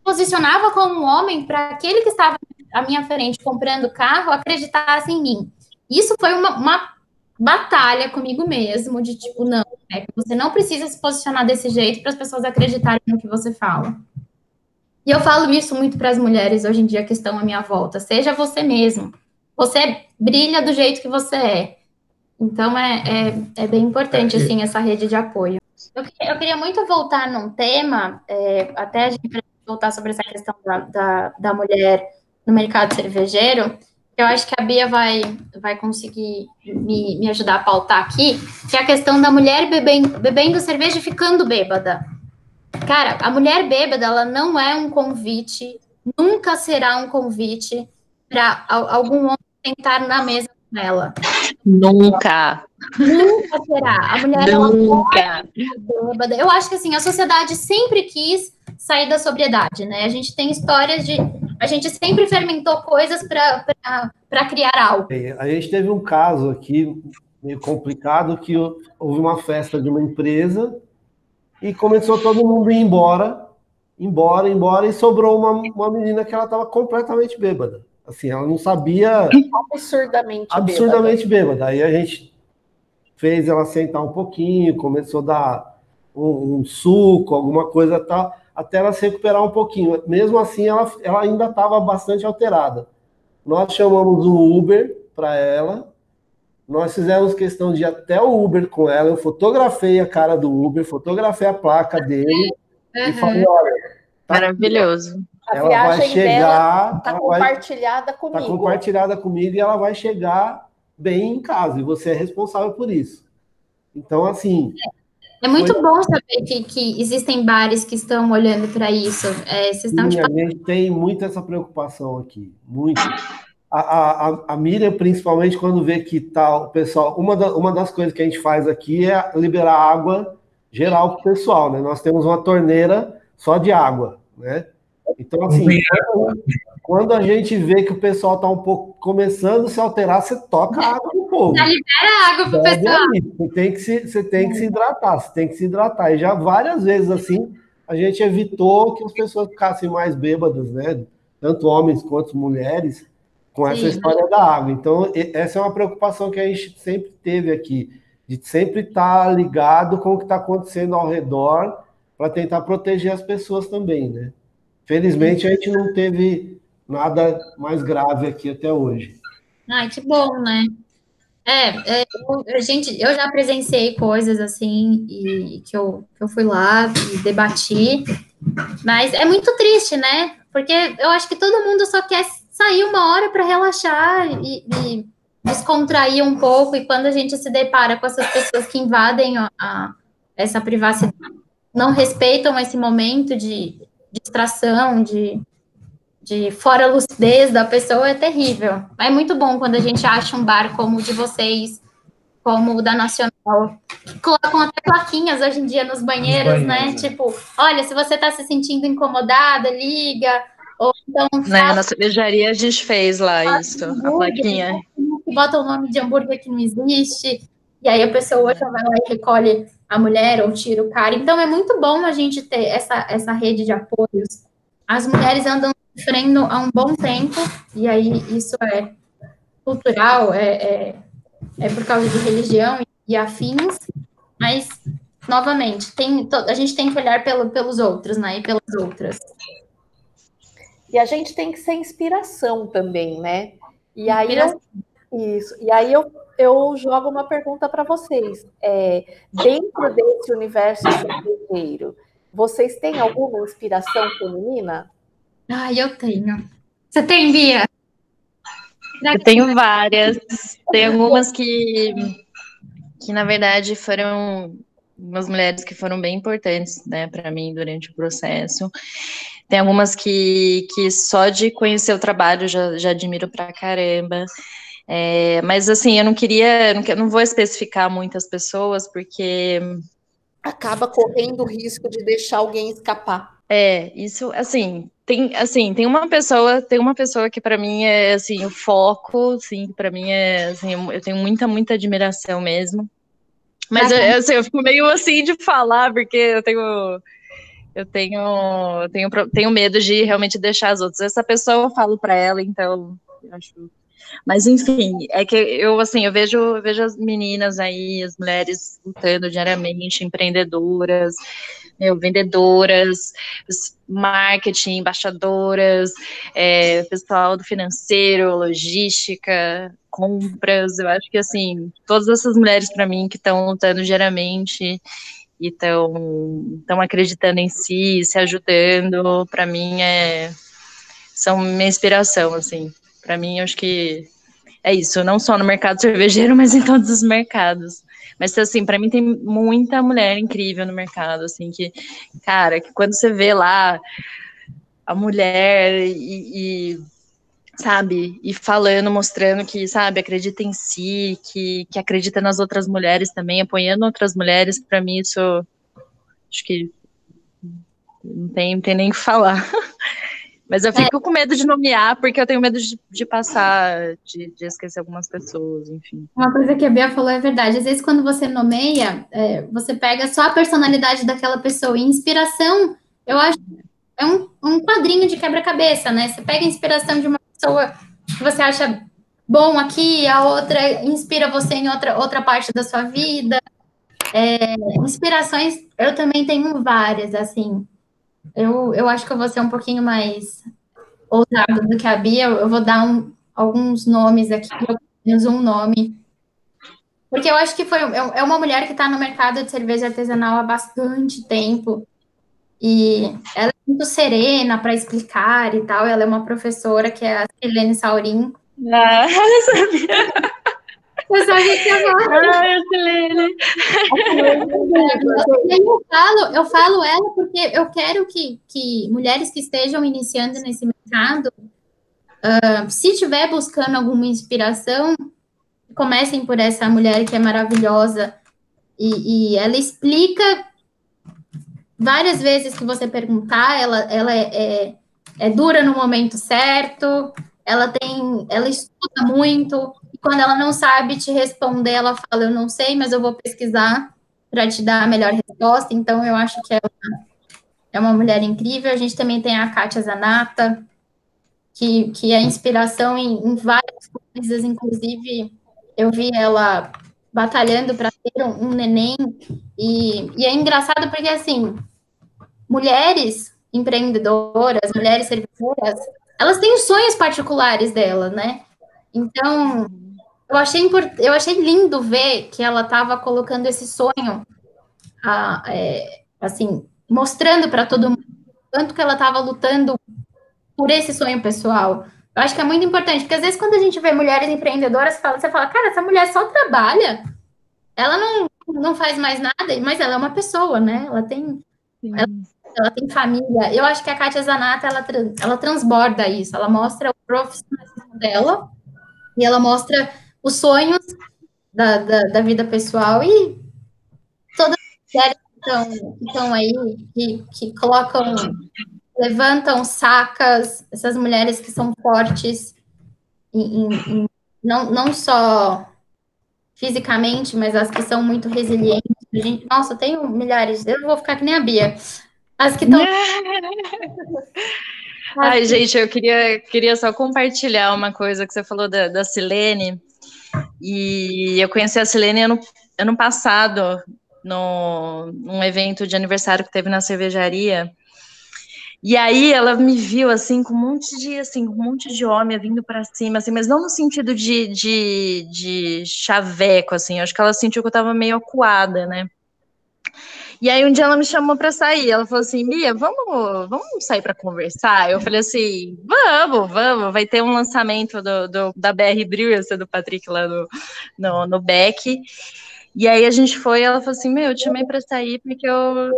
H: posicionava como um homem para aquele que estava à minha frente comprando carro acreditasse em mim. Isso foi uma, uma batalha comigo mesmo, de tipo, não, é, você não precisa se posicionar desse jeito para as pessoas acreditarem no que você fala. E eu falo isso muito para as mulheres hoje em dia que estão à minha volta. Seja você mesmo. Você brilha do jeito que você é. Então é, é, é bem importante, assim, essa rede de apoio. Eu, eu queria muito voltar num tema, é, até a gente voltar sobre essa questão da, da, da mulher no mercado cervejeiro, eu acho que a Bia vai, vai conseguir me, me ajudar a pautar aqui, que é a questão da mulher bebendo, bebendo cerveja e ficando bêbada. Cara, a mulher bêbada, ela não é um convite, nunca será um convite para algum homem sentar na mesa com ela.
I: Nunca.
H: Nunca será. A mulher
I: Nunca.
H: bêbada. Eu acho que assim, a sociedade sempre quis sair da sobriedade, né? A gente tem histórias de. A gente sempre fermentou coisas para criar algo.
D: A gente teve um caso aqui meio complicado que houve uma festa de uma empresa e começou todo mundo a ir embora, embora, embora, e sobrou uma, uma menina que ela estava completamente bêbada. Assim, ela não sabia.
C: Absurdamente,
D: absurdamente bêbada. bêbada. Aí a gente fez ela sentar um pouquinho, começou a dar um, um suco, alguma coisa tal até ela se recuperar um pouquinho. Mesmo assim, ela, ela ainda estava bastante alterada. Nós chamamos um Uber para ela, nós fizemos questão de ir até o Uber com ela, eu fotografei a cara do Uber, fotografei a placa dele uhum. e falei, olha...
I: Tá Maravilhoso.
C: Aqui, ela vai chegar... Está compartilhada vai, comigo.
D: Está compartilhada comigo e ela vai chegar bem em casa, e você é responsável por isso. Então, assim...
H: É é muito Foi... bom saber que, que, existem bares que estão olhando para isso. É, vocês estão
D: Sim, A gente tem muito essa preocupação aqui, muito. A, a, a Miriam, principalmente, quando vê que tá o pessoal. Uma, da, uma das coisas que a gente faz aqui é liberar água geral para o pessoal, né? Nós temos uma torneira só de água, né? Então, assim, quando a gente vê que o pessoal está um pouco começando a se alterar, você toca a água no povo. Já
H: libera água pro pessoal.
D: Você tem, que se, você tem que se hidratar, você tem que se hidratar. E já várias vezes assim, a gente evitou que as pessoas ficassem mais bêbadas, né? Tanto homens quanto mulheres, com essa Sim. história da água. Então, essa é uma preocupação que a gente sempre teve aqui, de sempre estar tá ligado com o que está acontecendo ao redor, para tentar proteger as pessoas também, né? Felizmente, a gente não teve nada mais grave aqui até hoje.
H: Ai, que bom, né? É, é gente, eu já presenciei coisas assim e que eu, eu fui lá e debati, mas é muito triste, né? Porque eu acho que todo mundo só quer sair uma hora para relaxar e, e, descontrair um pouco, e quando a gente se depara com essas pessoas que invadem a, a essa privacidade, não respeitam esse momento de distração, de de fora lucidez da pessoa é terrível. É muito bom quando a gente acha um bar como o de vocês, como o da Nacional, que colocam até plaquinhas hoje em dia nos banheiros, né? banheiros né? Tipo, olha, se você está se sentindo incomodada, liga. Ou então.
I: Né, na cervejaria a gente fez lá isso, a plaquinha.
H: Bota o nome de hambúrguer que não existe, e aí a pessoa já vai lá e recolhe a mulher ou tira o cara. Então é muito bom a gente ter essa, essa rede de apoios. As mulheres andam sofrendo há um bom tempo, e aí isso é cultural, é, é, é por causa de religião e afins, mas, novamente, tem, a gente tem que olhar pelo, pelos outros, né, e pelas outras.
C: E a gente tem que ser inspiração também, né? E aí eu, isso. E aí eu, eu jogo uma pergunta para vocês. É, dentro desse universo cervejeiro, vocês têm alguma inspiração feminina?
H: Ah, eu tenho. Você tem, Bia?
I: Eu tenho várias. Tem algumas que que na verdade foram umas mulheres que foram bem importantes, né, para mim durante o processo. Tem algumas que, que só de conhecer o trabalho já, já admiro pra caramba. É, mas assim, eu não queria, não, não vou especificar muitas pessoas, porque
B: acaba correndo o risco de deixar alguém escapar.
I: É, isso, assim, tem, assim, tem uma pessoa, tem uma pessoa que para mim é, assim, o foco, assim, para mim é, assim, eu tenho muita, muita admiração mesmo. Mas eu, assim, eu fico meio assim de falar, porque eu tenho, eu tenho, eu tenho, tenho medo de realmente deixar as outras. Essa pessoa eu falo para ela, então, eu acho mas enfim, é que eu assim, eu vejo, eu vejo as meninas aí, as mulheres lutando diariamente, empreendedoras, meu, vendedoras, marketing, embaixadoras, é, pessoal do financeiro, logística, compras. Eu acho que assim, todas essas mulheres para mim que estão lutando diariamente e estão acreditando em si, se ajudando, para mim é são minha inspiração, assim. Para mim, acho que é isso, não só no mercado cervejeiro, [LAUGHS] mas em todos os mercados. Mas assim, para mim tem muita mulher incrível no mercado, assim, que, cara, que quando você vê lá a mulher e, e sabe, e falando, mostrando que, sabe, acredita em si, que, que acredita nas outras mulheres também, apoiando outras mulheres, para mim isso acho que não tem, não tem nem o que falar. [LAUGHS] Mas eu fico é. com medo de nomear, porque eu tenho medo de, de passar, de, de, esquecer algumas pessoas, enfim.
H: Uma coisa que a Bia falou é verdade. Às vezes, quando você nomeia, é, você pega só a personalidade daquela pessoa. E inspiração, eu acho, é um, um quadrinho de quebra-cabeça, né? Você pega a inspiração de uma pessoa que você acha bom aqui, a outra inspira você em outra, outra parte da sua vida. É, inspirações, eu também tenho várias, assim. Eu, eu acho que eu vou ser um pouquinho mais ousado do que a Bia. Eu vou dar um, alguns nomes aqui, pelo menos um nome. Porque eu acho que foi é, é uma mulher que está no mercado de cerveja artesanal há bastante tempo. E ela é muito serena para explicar e tal. Ela é uma professora que é a Helene Saurin.
I: Ah, [LAUGHS] eu sabia.
H: Eu sabia que agora. [LAUGHS]
I: Ai, Silene.
H: Eu falo, eu falo ela porque eu quero que, que mulheres que estejam iniciando nesse mercado, uh, se estiver buscando alguma inspiração, comecem por essa mulher que é maravilhosa e, e ela explica várias vezes que você perguntar, ela, ela é, é, é dura no momento certo, ela tem, ela estuda muito, quando ela não sabe te responder, ela fala: Eu não sei, mas eu vou pesquisar para te dar a melhor resposta. Então, eu acho que ela é uma mulher incrível. A gente também tem a Kátia Zanata, que, que é inspiração em, em várias coisas, inclusive eu vi ela batalhando para ter um, um neném. E, e, é engraçado porque, assim, mulheres empreendedoras, mulheres servidoras, elas têm os sonhos particulares delas, né? Então, eu achei, import... eu achei lindo ver que ela estava colocando esse sonho, a, é, assim, mostrando para todo mundo quanto que ela estava lutando por esse sonho pessoal. Eu acho que é muito importante, porque às vezes quando a gente vê mulheres empreendedoras, você fala, cara, essa mulher só trabalha, ela não, não faz mais nada, mas ela é uma pessoa, né? Ela tem, ela, ela, tem família. Eu acho que a Kátia Zanata, ela, ela transborda isso, ela mostra o profissionalismo dela, e ela mostra os sonhos da, da, da vida pessoal e todas as mulheres que estão, aí, que, que colocam, levantam sacas, essas mulheres que são fortes, em, em, não, não só fisicamente, mas as que são muito resilientes. Gente, nossa, eu tenho milhares, eu vou ficar que nem a Bia. As que estão. [LAUGHS]
I: Ai, gente, eu queria, queria só compartilhar uma coisa que você falou da, da Silene. E eu conheci a Silene ano, ano passado, no, num evento de aniversário que teve na cervejaria. E aí ela me viu assim com um monte de assim, um monte de homem vindo para cima, assim, mas não no sentido de, de, de chaveco, assim. Eu acho que ela sentiu que eu tava meio acuada, né? E aí um dia ela me chamou para sair. Ela falou assim: Bia, vamos, vamos sair para conversar? Eu falei assim: vamos, vamos. Vai ter um lançamento do, do da BR Brew, esse do Patrick lá no, no, no Beck. E aí a gente foi, ela falou assim, meu, eu te chamei pra sair porque eu,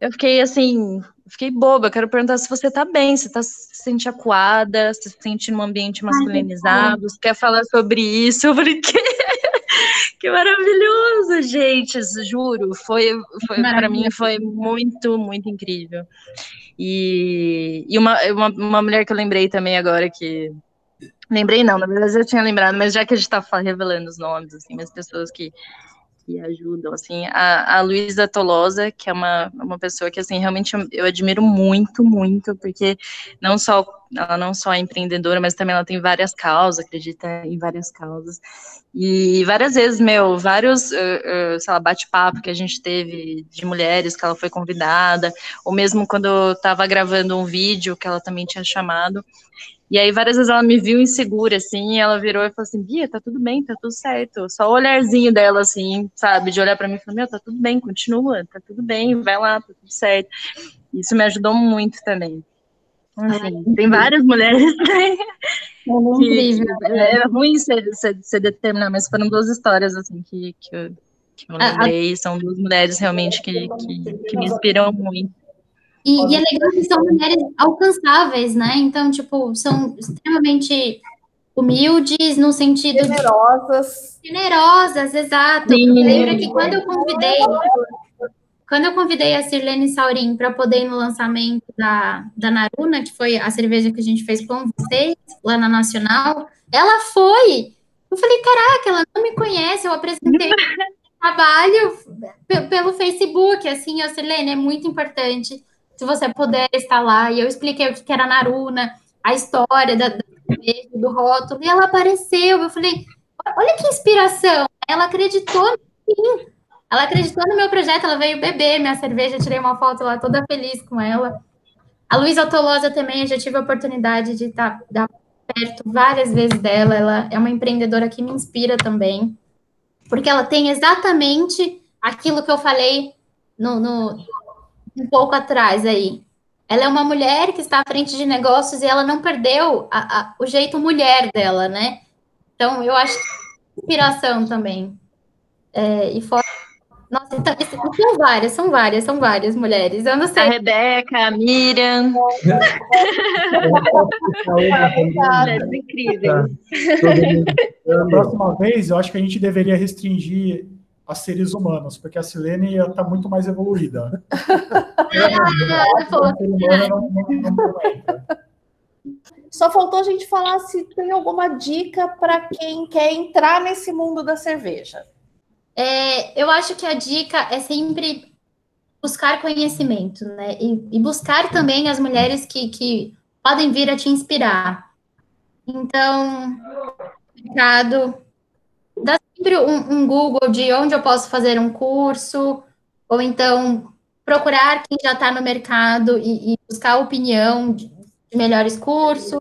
I: eu fiquei assim, fiquei boba, quero perguntar se você tá bem, se tá se sente acuada, se se sente num ambiente masculinizado, se quer falar sobre isso, eu falei, [LAUGHS] que maravilhoso, gente, juro, foi, foi para mim foi muito, muito incrível. E, e uma, uma, uma mulher que eu lembrei também agora que Lembrei não, na verdade eu tinha lembrado, mas já que a gente está revelando os nomes, assim, as pessoas que, que ajudam, assim, a, a Luísa Tolosa, que é uma, uma pessoa que, assim, realmente eu, eu, admiro muito, muito, porque não só, ela não só é empreendedora, mas também ela tem várias causas, acredita em várias causas, e várias vezes, meu, vários, uh, uh, sei lá, bate-papo que a gente teve de mulheres que ela foi convidada, ou mesmo quando eu estava gravando um vídeo que ela também tinha chamado, e aí, várias vezes ela me viu insegura, assim, e ela virou e falou assim, Bia, tá tudo bem, tá tudo certo. Só o olharzinho dela, assim, sabe, de olhar para mim e falar, meu, tá tudo bem, continua, tá tudo bem, vai lá, tá tudo certo. Isso me ajudou muito também. Enfim, tem várias mulheres [LAUGHS] né, que, que é ruim ser, ser, ser determinada, mas foram duas histórias, assim, que, que eu, que eu lembrei, são duas mulheres realmente que, que, que me inspiram muito.
H: E, e, é legal que são mulheres alcançáveis, né? Então, tipo, são extremamente humildes no sentido
C: generosas.
H: De... Generosas, exato. Lembra que quando eu convidei, quando eu convidei a Sirlene Saurim para poder ir no lançamento da, da Naruna, que foi a cerveja que a gente fez com vocês lá na Nacional, ela foi. Eu falei, caraca, ela não me conhece, eu apresentei [LAUGHS] trabalho pelo Facebook, assim, a Sirlene, é muito importante se você puder estar lá. E eu expliquei o que era Naruna, a história da, do rótulo, e ela apareceu. Eu falei, olha que inspiração. Ela acreditou em mim. Ela acreditou no meu projeto, ela veio beber minha cerveja, tirei uma foto lá toda feliz com ela. A Luísa Tolosa também, eu já tive a oportunidade de estar, estar perto várias vezes dela. Ela é uma empreendedora que me inspira também, porque ela tem exatamente aquilo que eu falei no, no, um pouco atrás aí. Ela é uma mulher que está à frente de negócios e ela não perdeu a, a, o jeito mulher dela, né? Então, eu acho que inspiração também. É, e fora. Nossa, então, são várias, são várias, são várias mulheres. Eu não sei.
I: A Rebeca, a Miriam. [LAUGHS]
E: Mulheres incríveis. Da próxima vez, eu acho que a gente deveria restringir a seres humanos, porque a Silene está muito mais evoluída. [LAUGHS]
C: Só faltou a gente falar se tem alguma dica para quem quer entrar nesse mundo da cerveja.
H: É, eu acho que a dica é sempre buscar conhecimento, né? E, e buscar também as mulheres que, que podem vir a te inspirar. Então, Ricardo, dá sempre um, um, Google de onde eu posso fazer um curso, ou então procurar quem já está no mercado e, e, buscar opinião de, de melhores cursos,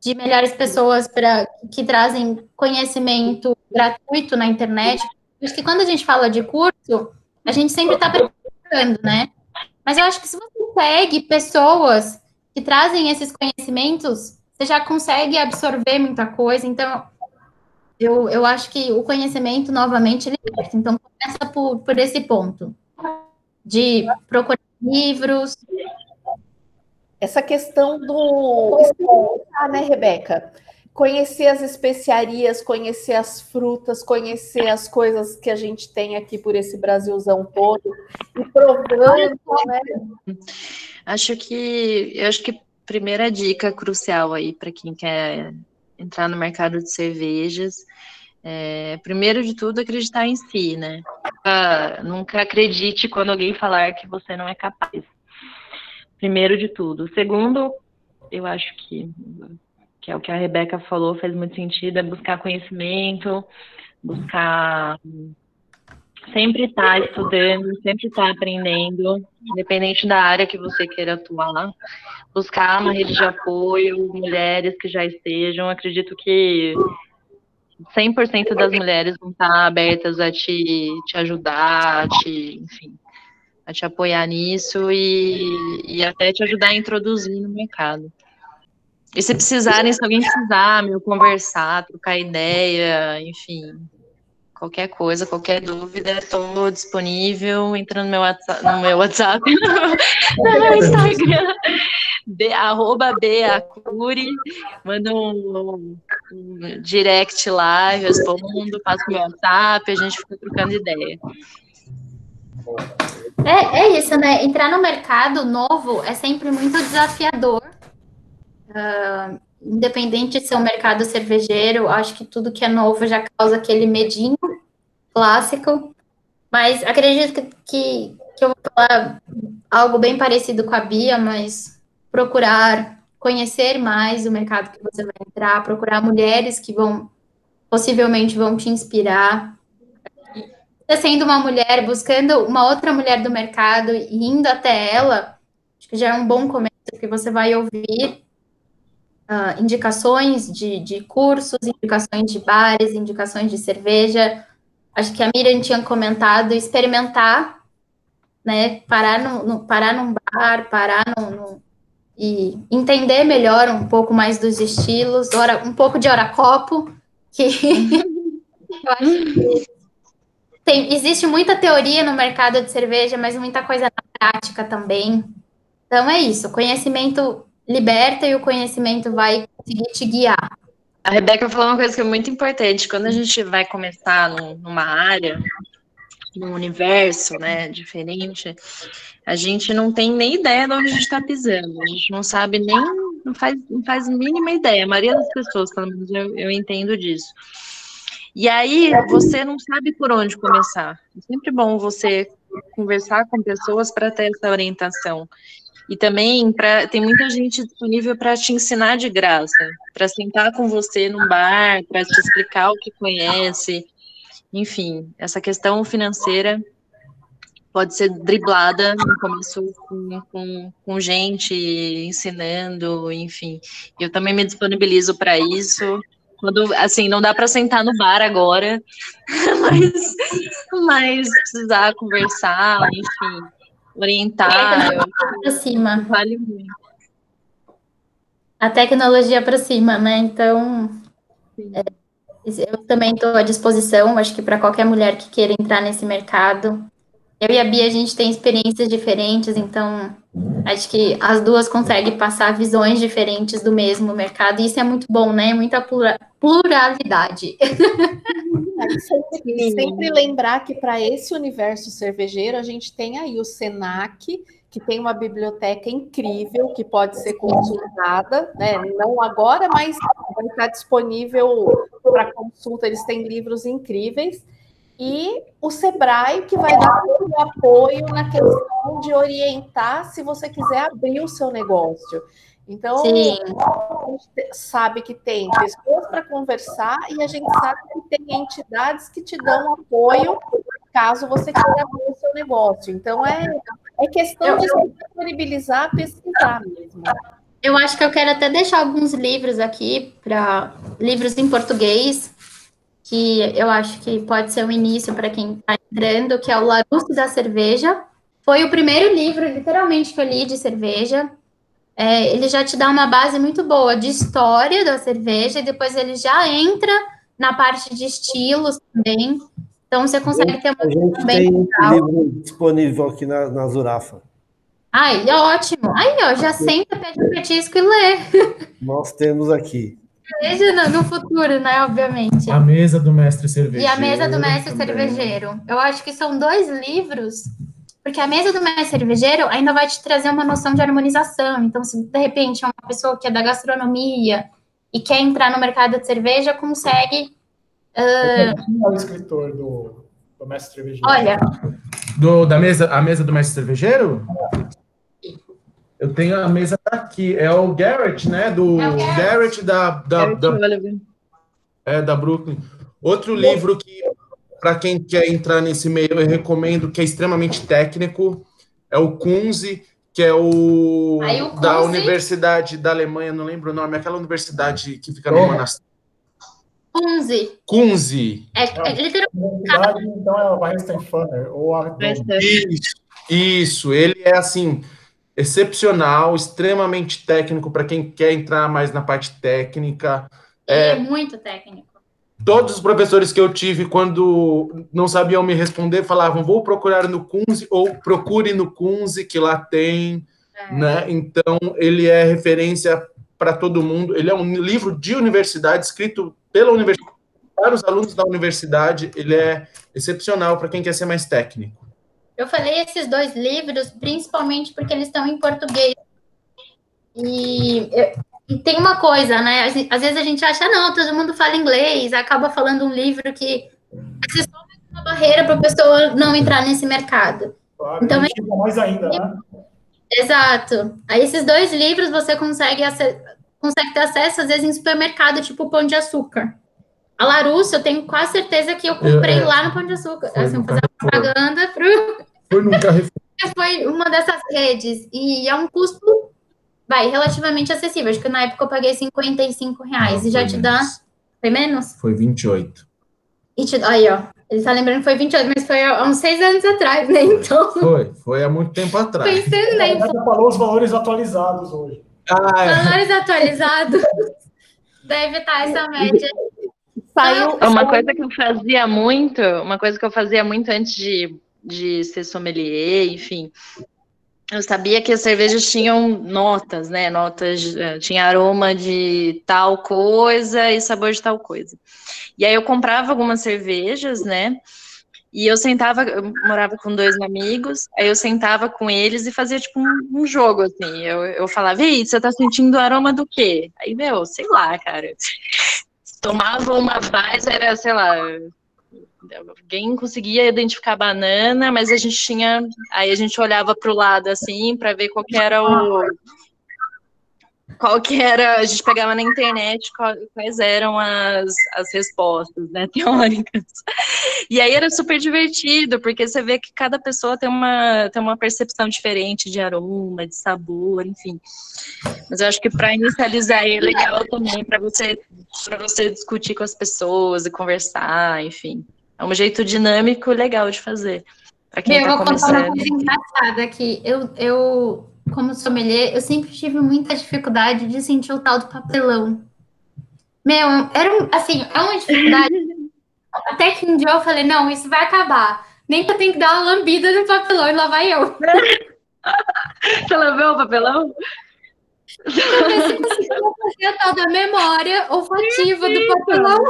H: de melhores pessoas para que trazem conhecimento gratuito na internet. Acho que quando a gente fala de curso, a gente sempre está preparando, né? Mas eu acho que se você segue pessoas que trazem esses conhecimentos, você já consegue absorver muita coisa. Então, eu, eu acho que o conhecimento, novamente, liberta. Então, começa por, por esse ponto, de procurar livros.
C: Essa questão do experimentar, né, Rebeca? Conhecer as especiarias, conhecer as frutas, conhecer as coisas que a gente tem aqui por esse Brasilzão todo, e provando, né?
I: Acho que, eu acho que primeira dica crucial aí para quem quer entrar no mercado de cervejas, é, primeiro de tudo, acreditar em si, né? Nunca, nunca acredite quando alguém falar que você não é capaz. Primeiro de tudo. Segundo, eu acho que, que é o que a Rebeca falou, faz muito sentido, é buscar conhecimento, buscar sempre estar tá estudando, sempre estar tá aprendendo, independente da área que você queira atuar, buscar uma rede de apoio, mulheres que já estejam, acredito que 100% das mulheres vão estar abertas a te, te ajudar, a te, enfim, a te apoiar nisso e, e até te ajudar a introduzir no mercado. E se precisarem, se alguém precisar, meu, conversar, trocar ideia, enfim, Qualquer coisa, qualquer dúvida, estou disponível. Entra no meu WhatsApp, no meu, WhatsApp, [LAUGHS] no meu Instagram, B, arroba manda um, um, direct lá, eu respondo, passo meu WhatsApp, a gente fica trocando ideia.
H: É, é isso, né? Entrar no mercado novo é sempre muito desafiador. Uh, independente de ser um mercado cervejeiro, acho que tudo que é novo já causa aquele medinho clássico. Mas acredito que, que, que eu vou falar algo bem parecido com a Bia, mas procurar conhecer mais o mercado que você vai entrar, procurar mulheres que vão possivelmente vão te inspirar. Você sendo uma mulher, buscando uma outra mulher do mercado e indo até ela, acho que já é um bom começo, porque você vai ouvir uh, indicações de, de cursos, indicações de bares, indicações de cerveja. Acho que a Miriam tinha comentado experimentar, né? Parar, no, no parar num bar, parar no, no, e entender melhor um pouco mais dos estilos, hora, um pouco de hora copo, que [LAUGHS] eu acho que tem, existe muita teoria no mercado de cerveja, mas muita coisa na prática também. Então é isso, conhecimento liberta e o conhecimento vai conseguir te guiar.
I: A Rebeca falou uma coisa que é muito importante. Quando a gente vai começar no, numa área, num universo, né, diferente, a gente não tem nem ideia de onde a gente está pisando. A gente não sabe nem, não faz, não faz mínima ideia. A maioria das pessoas, pelo menos eu, eu entendo disso. E aí você não sabe por onde começar. É sempre bom você conversar com pessoas para ter essa orientação. E também pra, tem muita gente disponível para te ensinar de graça, para sentar com você num bar, para te explicar o que conhece. Enfim, essa questão financeira pode ser driblada no começo com, com, com gente ensinando, enfim. Eu também me disponibilizo para isso. Quando, assim, não dá para sentar no bar agora, [LAUGHS] mas, mas precisar conversar, enfim orientar. Eu,
H: aproxima.
I: Vale muito.
H: A tecnologia aproxima, né? Então, é, eu também estou à disposição, acho que para qualquer mulher que queira entrar nesse mercado. Eu e a Bia, a gente tem experiências diferentes, então acho que as duas conseguem passar visões diferentes do mesmo mercado, e isso é muito bom, né? Muita pluralidade.
C: sempre, sempre lembrar que para esse universo cervejeiro, a gente tem aí o SENAC, que tem uma biblioteca incrível que pode ser consultada, né? Não agora, mas vai estar disponível para consulta. Eles têm livros incríveis. E o Sebrae, que vai dar todo o apoio na questão de orientar se você quiser abrir o seu negócio. Então, Sim. a gente sabe que tem pessoas para conversar e a gente sabe que tem entidades que te dão apoio caso você queira abrir o seu negócio. Então, é, é questão de se disponibilizar, pesquisar mesmo.
H: Eu acho que eu quero até deixar alguns livros aqui, para livros em português, que eu acho que pode ser um início para quem está entrando, que é o Larousse da Cerveja. Foi o primeiro livro, literalmente, que eu li de cerveja é, ele já te dá uma base muito boa de história da cerveja e depois ele já entra na parte de estilos também. Então você consegue ter uma
D: A gente tem um livro disponível aqui na, na Zurafa.
H: Ai, é ótimo. Aí, ó, já senta, pede um petisco e lê. [LAUGHS]
D: Nós temos aqui.
H: Veja no, no, futuro, né? Obviamente.
E: A mesa do mestre cervejeiro.
H: E a mesa do mestre também. cervejeiro. Eu acho que são dois livros porque a mesa do mestre cervejeiro ainda vai te trazer uma noção de harmonização. Então, se de repente é uma pessoa que é da gastronomia e quer entrar no mercado de cerveja, consegue.
E: Uh... É o escritor do, do mestre cervejeiro.
H: Olha.
J: Do, da mesa, a mesa do mestre cervejeiro? Eu tenho a mesa aqui. É o Garrett, né? Do é o Garrett. Garrett da, da, da, é, da Brooklyn. Outro livro que para quem quer entrar nesse meio, eu recomendo que é extremamente técnico, é o Kunze, que é o, o da Universidade da Alemanha, não lembro o nome, aquela universidade que fica no monastério.
H: Kunze.
J: Kunze.
H: É, é literalmente.
E: Então é o Einstein Funner, ou a...
J: Isso, isso, ele é assim excepcional, extremamente técnico para quem quer entrar mais na parte técnica.
H: Ele é, é muito técnico.
J: Todos os professores que eu tive, quando não sabiam me responder, falavam: vou procurar no Kunze ou procure no Kunze, que lá tem. É. Né? Então, ele é referência para todo mundo. Ele é um livro de universidade, escrito pela universidade, para os alunos da universidade. Ele é excepcional para quem quer ser mais técnico.
H: Eu falei esses dois livros principalmente porque eles estão em português. E, e tem uma coisa, né? Às vezes a gente acha, não, todo mundo fala inglês, acaba falando um livro que é só uma barreira para a pessoa não entrar nesse mercado.
E: Claro, então, é... mais ainda, né?
H: Exato. Aí esses dois livros você consegue, consegue ter acesso, às vezes, em supermercado, tipo Pão de Açúcar. A Larousse, eu tenho quase certeza que eu comprei eu, é, lá no Pão de Açúcar. Assim, fazer uma propaganda pro
J: foi num Carrefour. [LAUGHS]
H: Foi uma dessas redes. E é um custo, vai, relativamente acessível. Acho que na época eu paguei 55 reais. Não, e já te menos. dá. Foi menos?
J: Foi 28.
H: E te, aí, ó. Ele tá lembrando que foi 28, mas foi há uns seis anos atrás, né? Então.
J: Foi, foi há muito tempo atrás.
H: Foi excelente.
E: Você falou os valores atualizados hoje.
H: Ah, é. Valores atualizados. Deve estar essa média.
I: Saiu. Uma coisa que eu fazia muito, uma coisa que eu fazia muito antes de de ser sommelier, enfim. Eu sabia que as cervejas tinham notas, né? Notas, eh, tinha aroma de tal coisa e sabor de tal coisa. E aí eu comprava algumas cervejas, né? E eu sentava, eu morava com dois amigos, aí eu sentava com eles e fazia tipo um, um jogo, assim. Eu, eu falava, ei, você tá sentindo o aroma do quê? Aí, meu, sei lá, cara. [LAUGHS] Tomava uma vaz, era, sei lá, alguém conseguia identificar a banana, mas a gente tinha, aí a gente olhava para o lado assim para ver qual era o qual que era, a gente pegava na internet quais eram as, as respostas, né, [LAUGHS] teóricas. E aí era super divertido, porque você vê que cada pessoa tem uma, tem uma percepção diferente de aroma, de sabor, enfim. Mas eu acho que para inicializar é legal também para você você discutir com as pessoas e conversar, enfim. É um jeito dinâmico legal de fazer. Quem começando. Eu vou contar uma coisa
H: engraçada aqui. Eu, eu, como sommelier, eu sempre tive muita dificuldade de sentir o tal do papelão. Meu, era assim, é uma dificuldade. [LAUGHS] Até que um dia eu falei, não, isso vai acabar. Nem que eu tenho que dar uma lambida no papelão e lá vai eu. [LAUGHS]
I: Você lambeu o papelão?
H: Pra ver se conseguia fazer a tal da memória olfativa do papelão.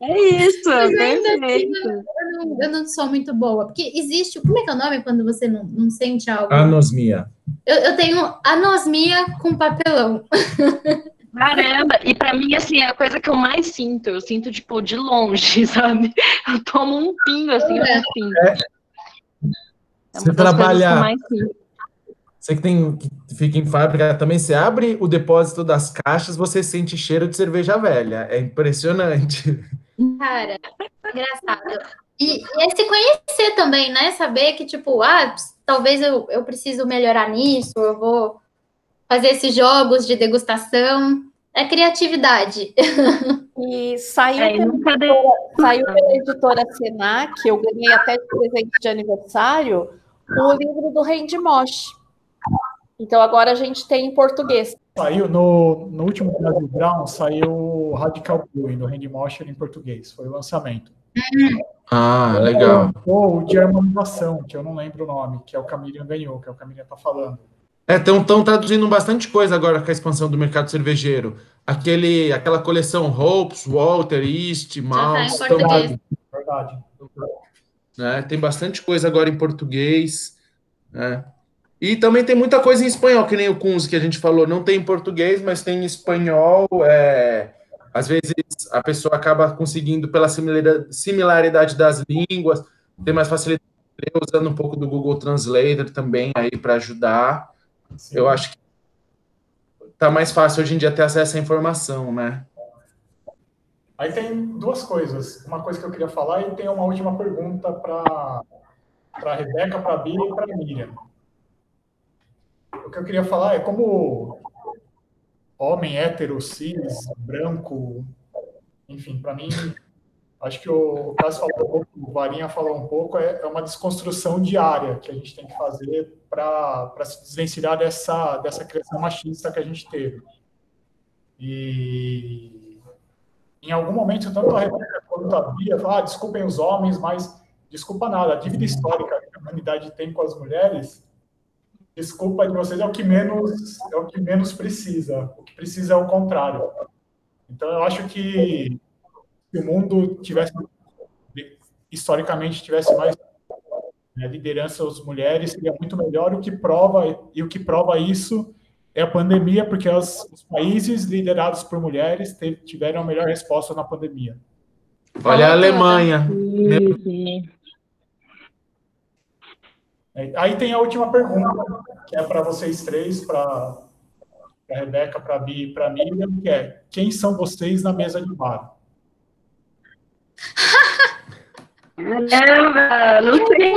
I: É isso, é perfeito.
H: Eu não, eu não, sou muito boa, porque existe. Como é que é o nome quando você não, não sente algo?
J: Anosmia.
H: Eu, eu tenho anosmia com papelão. [LAUGHS]
I: Caramba, e para mim, assim, é a coisa que eu mais sinto. Eu sinto, tipo, de longe, [LAUGHS] sabe? Eu tomo um pinho, assim, é. eu sinto. É.
J: É você trabalha. Você que tem que fica em fábrica também, você abre o depósito das caixas, você sente cheiro de cerveja velha. É impressionante. [LAUGHS]
H: Cara, engraçado. E, e é se conhecer também, né? Saber que, tipo, ah, talvez eu, eu preciso melhorar nisso, eu vou fazer esses jogos de degustação. É criatividade.
B: E saiu, é, pela, editora, saiu pela editora Senac, eu ganhei até de presente de aniversário, o livro do Randy Mosh. Então agora a gente tem em português.
E: Saiu no, no último Brasil Brown, saiu Radical Brewing, do Randy Motion em português. Foi o lançamento.
J: Ah, legal.
E: Ou o de harmonização, que eu não lembro o nome, que é o Camilian ganhou, que é o Camilian tá falando.
J: É, estão traduzindo bastante coisa agora com a expansão do mercado cervejeiro. Aquele, aquela coleção Hopes, Walter, East, Mouse.
H: Tá verdade.
E: verdade.
J: É, tem bastante coisa agora em português. É. E também tem muita coisa em espanhol, que nem o Kunz que a gente falou, não tem em português, mas tem em espanhol. É... Às vezes a pessoa acaba conseguindo, pela similaridade das línguas, ter mais facilidade usando um pouco do Google Translator também aí para ajudar. Sim. Eu acho que tá mais fácil hoje em dia ter acesso à informação, né?
E: Aí tem duas coisas. Uma coisa que eu queria falar e tem uma última pergunta para a Rebeca, para a Bia e para a Miriam o que eu queria falar é como homem hétero, cis, branco, enfim, para mim, acho que o, Cássio falou um pouco, o Varinha falou um pouco, é, é uma desconstrução diária que a gente tem que fazer para se desvencilhar dessa, dessa criação machista que a gente teve. E em algum momento, tanto a Rebeca quanto a Bia falam, ah, desculpem os homens, mas desculpa nada, a dívida histórica que a humanidade tem com as mulheres, desculpa de vocês é o que menos é o que menos precisa. O que precisa é o contrário. Então eu acho que se o mundo tivesse historicamente tivesse mais né, liderança das mulheres seria muito melhor. O que prova e o que prova isso é a pandemia, porque os, os países liderados por mulheres tiveram a melhor resposta na pandemia.
J: Olha a Alemanha.
E: É, aí tem a última pergunta, que é para vocês três, para a Rebeca, para a Bia e para a Miriam, que é, quem são vocês na mesa de bar?
H: Caramba, não sei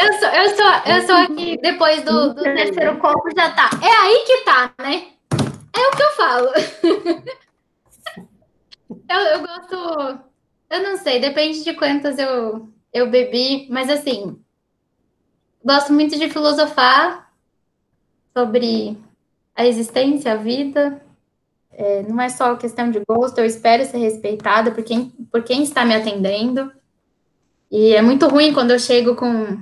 H: eu sou, eu sou, eu sou aqui, depois do, do terceiro copo já tá. É aí que tá, né? É o que eu falo. [LAUGHS] eu, eu gosto. Eu não sei, depende de quantas eu, eu bebi, mas assim, gosto muito de filosofar sobre a existência, a vida. É, não é só questão de gosto, eu espero ser respeitada por quem, por quem está me atendendo. E é muito ruim quando eu chego com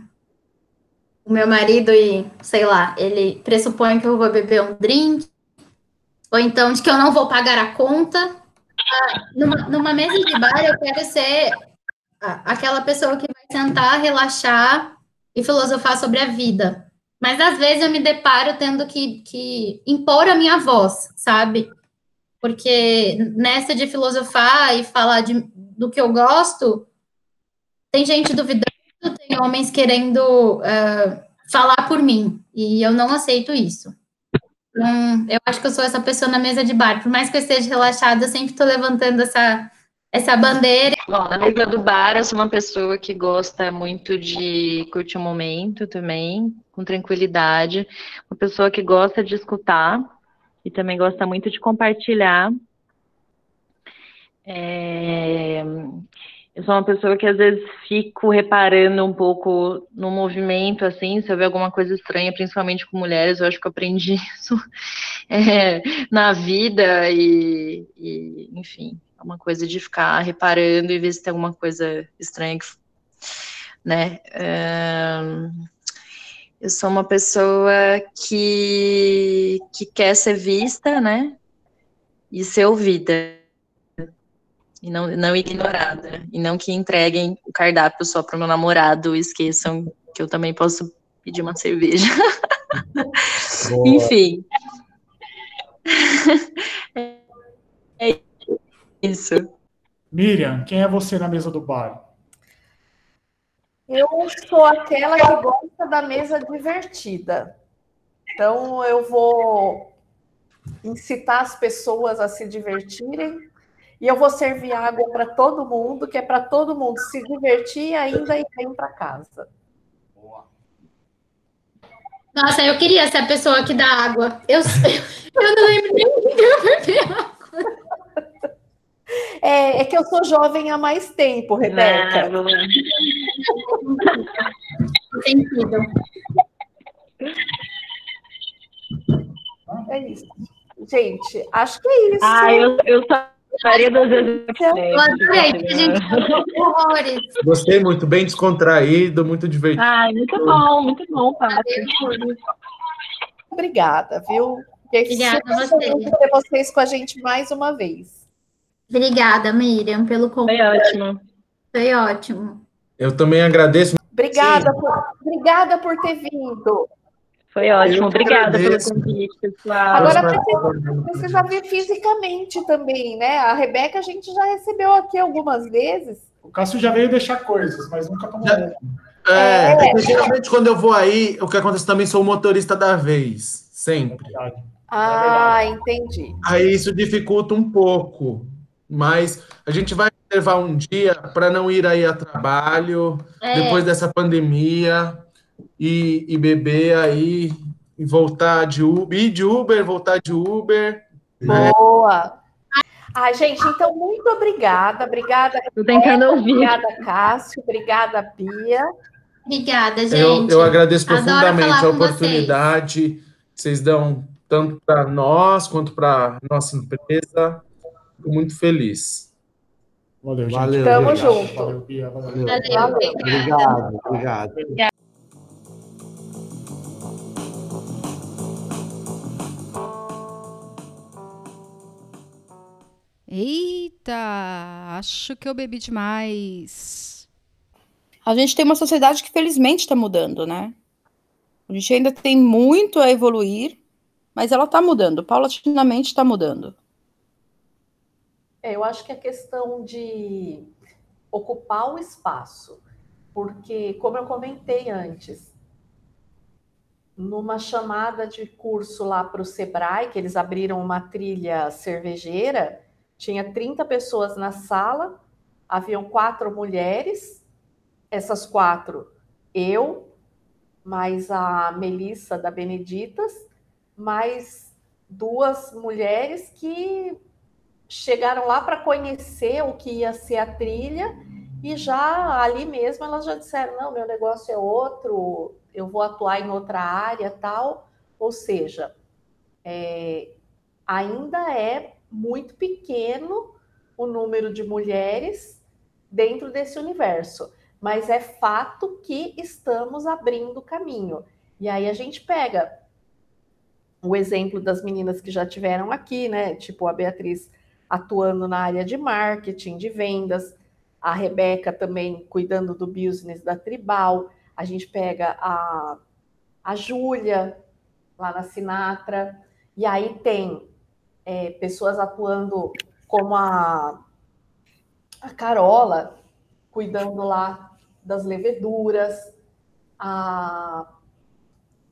H: o meu marido e, sei lá, ele pressupõe que eu vou beber um drink, ou então de que eu não vou pagar a conta. Ah, numa, numa mesa de bar, eu quero ser aquela pessoa que vai sentar, relaxar e filosofar sobre a vida. Mas às vezes eu me deparo tendo que, que impor a minha voz, sabe? Porque nessa de filosofar e falar de, do que eu gosto, tem gente duvidando, tem homens querendo uh, falar por mim, e eu não aceito isso. Então, eu acho que eu sou essa pessoa na mesa de bar. Por mais que eu esteja relaxada, eu sempre estou levantando essa, essa bandeira.
I: Bom, na mesa do bar, eu sou uma pessoa que gosta muito de curtir o momento também, com tranquilidade. Uma pessoa que gosta de escutar e também gosta muito de compartilhar. É... Eu sou uma pessoa que às vezes fico reparando um pouco no movimento, assim, se eu ver alguma coisa estranha, principalmente com mulheres, eu acho que eu aprendi [LAUGHS] isso é, na vida e, e, enfim, é uma coisa de ficar reparando e ver se tem alguma coisa estranha que, né? eu sou uma pessoa que, que quer ser vista, né? E ser ouvida e não, não ignorada. E não que entreguem o cardápio só para o meu namorado e esqueçam que eu também posso pedir uma cerveja. [LAUGHS] Enfim. [LAUGHS] isso.
E: Miriam, quem é você na mesa do bar?
C: Eu sou aquela que gosta da mesa divertida. Então, eu vou incitar as pessoas a se divertirem e eu vou servir água para todo mundo, que é para todo mundo se divertir ainda e ir para casa.
H: Nossa, eu queria ser a pessoa que dá água. Eu, [LAUGHS] eu não lembro nem que eu bebi água.
C: É, é, que eu sou jovem há mais tempo, Rebeca. Não,
H: Sentido.
C: É isso. Gente, acho que é isso.
I: Ah, eu, eu só Faria duas vezes.
H: Eu adorei, gente horrores.
J: Gostei muito, bem descontraído, muito divertido.
I: Ai, muito bom, muito bom, Pato.
C: Obrigada, viu?
H: Obrigada a você.
C: ter vocês com a gente mais uma vez.
H: Obrigada, Miriam, pelo
I: convite. Foi ótimo.
H: Foi ótimo.
J: Eu também agradeço.
C: Obrigada, por, obrigada por ter vindo.
I: Foi ótimo, obrigada pelo convite, pessoal.
C: Agora precisa, precisa ver fisicamente também, né? A Rebeca a gente já recebeu aqui algumas vezes.
E: O Cássio já veio deixar coisas, mas nunca tomou. Já...
J: É, é, é, geralmente quando eu vou aí, o que acontece também sou o motorista da vez, sempre. É
C: ah, entendi.
J: Aí isso dificulta um pouco, mas a gente vai levar um dia para não ir aí a trabalho é. depois dessa pandemia e, e beber aí, e voltar de Uber, ir de Uber, voltar de Uber.
C: Né? Boa! Ai, gente, então, muito obrigada. Obrigada,
I: Tô tentando ouvir.
C: Obrigada, Cássio. Obrigada, Bia.
H: Obrigada, gente.
J: Eu, eu agradeço profundamente a oportunidade vocês. que vocês dão tanto para nós quanto para nossa empresa. Fico muito feliz.
E: Valeu, gente.
D: Valeu,
C: Tamo
D: gente.
C: junto.
E: Valeu, Bia. Valeu.
D: Valeu.
H: Valeu,
D: Obrigado, obrigado.
A: Eita, acho que eu bebi demais. A gente tem uma sociedade que felizmente está mudando, né? A gente ainda tem muito a evoluir, mas ela está mudando, paulatinamente está mudando.
C: É, eu acho que a questão de ocupar o espaço, porque, como eu comentei antes, numa chamada de curso lá para o Sebrae, que eles abriram uma trilha cervejeira, tinha 30 pessoas na sala, haviam quatro mulheres, essas quatro, eu, mais a Melissa da Beneditas, mais duas mulheres que chegaram lá para conhecer o que ia ser a trilha e já ali mesmo elas já disseram: não, meu negócio é outro, eu vou atuar em outra área, tal. Ou seja, é, ainda é muito pequeno o número de mulheres dentro desse universo, mas é fato que estamos abrindo caminho. E aí a gente pega o exemplo das meninas que já tiveram aqui, né? Tipo a Beatriz atuando na área de marketing, de vendas, a Rebeca também cuidando do business da Tribal, a gente pega a, a Júlia lá na Sinatra, e aí tem é, pessoas atuando como a, a Carola, cuidando lá das leveduras, a,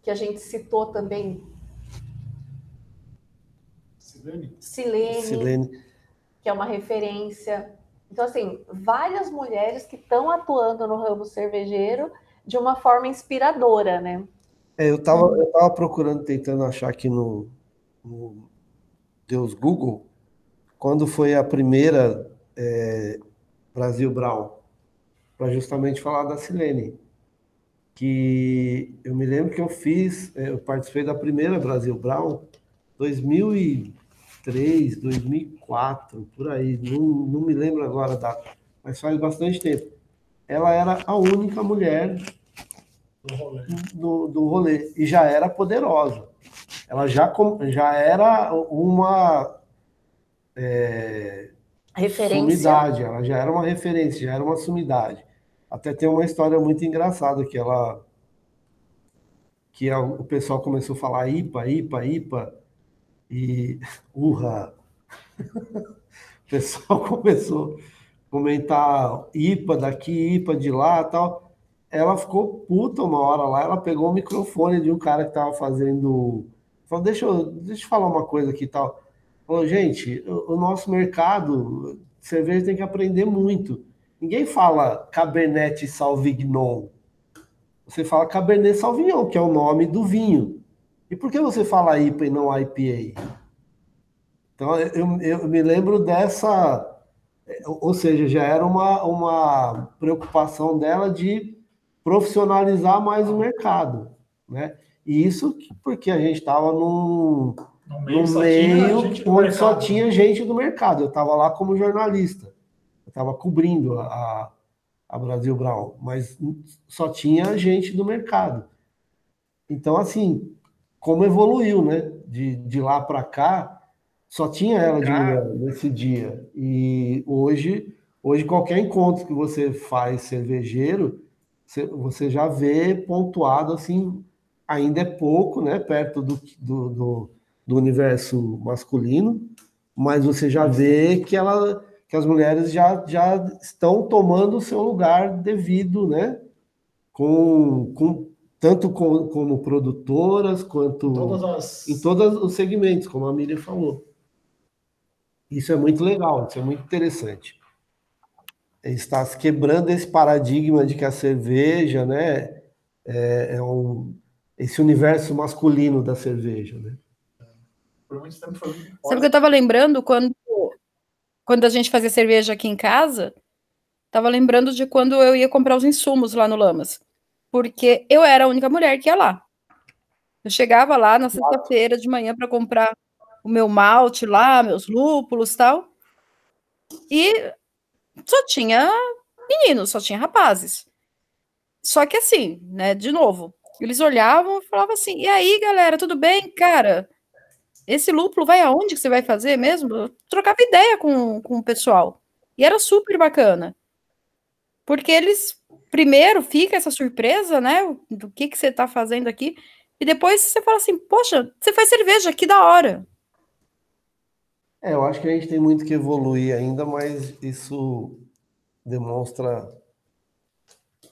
C: que a gente citou também,
E: Silene?
C: Silene,
D: Silene.
C: Que é uma referência. Então, assim, várias mulheres que estão atuando no ramo cervejeiro de uma forma inspiradora, né?
D: É, eu estava eu tava procurando, tentando achar aqui no, no Deus Google, quando foi a primeira é, Brasil Brown, para justamente falar da Silene. Que eu me lembro que eu fiz, é, eu participei da primeira Brasil Brown, 2003, 2004, por aí, não, não me lembro agora a data, mas faz bastante tempo. Ela era a única mulher
E: Do rolê.
D: do, do rolê e já era poderosa. Ela já, com- já era uma é,
C: Referência.
D: sumidade, ela já era uma referência, já era uma sumidade. Até tem uma história muito engraçada que ela que a- o pessoal começou a falar IPA, IPA, IPA e [LAUGHS] urra. O pessoal [LAUGHS] começou a comentar IPA daqui, IPA de lá, tal. Ela ficou puta uma hora lá, ela pegou o microfone de um cara que estava fazendo. Falou, deixa eu, deixa eu falar uma coisa aqui tal. Falou, gente, o, o nosso mercado, cerveja tem que aprender muito. Ninguém fala Cabernet Sauvignon. Você fala Cabernet Sauvignon, que é o nome do vinho. E por que você fala IPA e não IPA? Então, eu, eu me lembro dessa. Ou seja, já era uma, uma preocupação dela de profissionalizar mais o mercado. Né? E isso porque a gente estava num,
E: No meio,
D: no meio onde só
E: mercado.
D: tinha gente do mercado. Eu estava lá como jornalista. Eu estava cobrindo a, a Brasil Brown, mas só tinha gente do mercado. Então, assim, como evoluiu, né? De, de lá para cá, só tinha ela de mulher nesse dia. E hoje, hoje qualquer encontro que você faz cervejeiro, você, já vê pontuado assim, ainda é pouco, né? Perto do, do, do, do universo masculino, mas você já vê que ela que as mulheres já, já estão tomando o seu lugar devido, né? Com, com tanto com, como produtoras quanto
E: Todas as...
D: em todos os segmentos, como a Miriam falou. Isso é muito legal, isso é muito interessante. Está se quebrando esse paradigma de que a cerveja, né, é, é um, esse universo masculino da cerveja, né?
E: Por muito tempo foi muito
A: Sabe o que eu estava lembrando quando, quando a gente fazia cerveja aqui em casa? Estava lembrando de quando eu ia comprar os insumos lá no Lamas. Porque eu era a única mulher que ia lá. Eu chegava lá na sexta-feira de manhã para comprar o meu malte lá, meus lúpulos e tal. E só tinha meninos, só tinha rapazes. Só que assim, né, de novo, eles olhavam e falavam assim: "E aí, galera, tudo bem, cara? Esse lúpulo vai aonde que você vai fazer mesmo?" Eu trocava ideia com, com o pessoal. E era super bacana. Porque eles primeiro fica essa surpresa, né, do que que você tá fazendo aqui, e depois você fala assim: "Poxa, você faz cerveja, que da hora".
D: É, eu acho que a gente tem muito que evoluir ainda, mas isso demonstra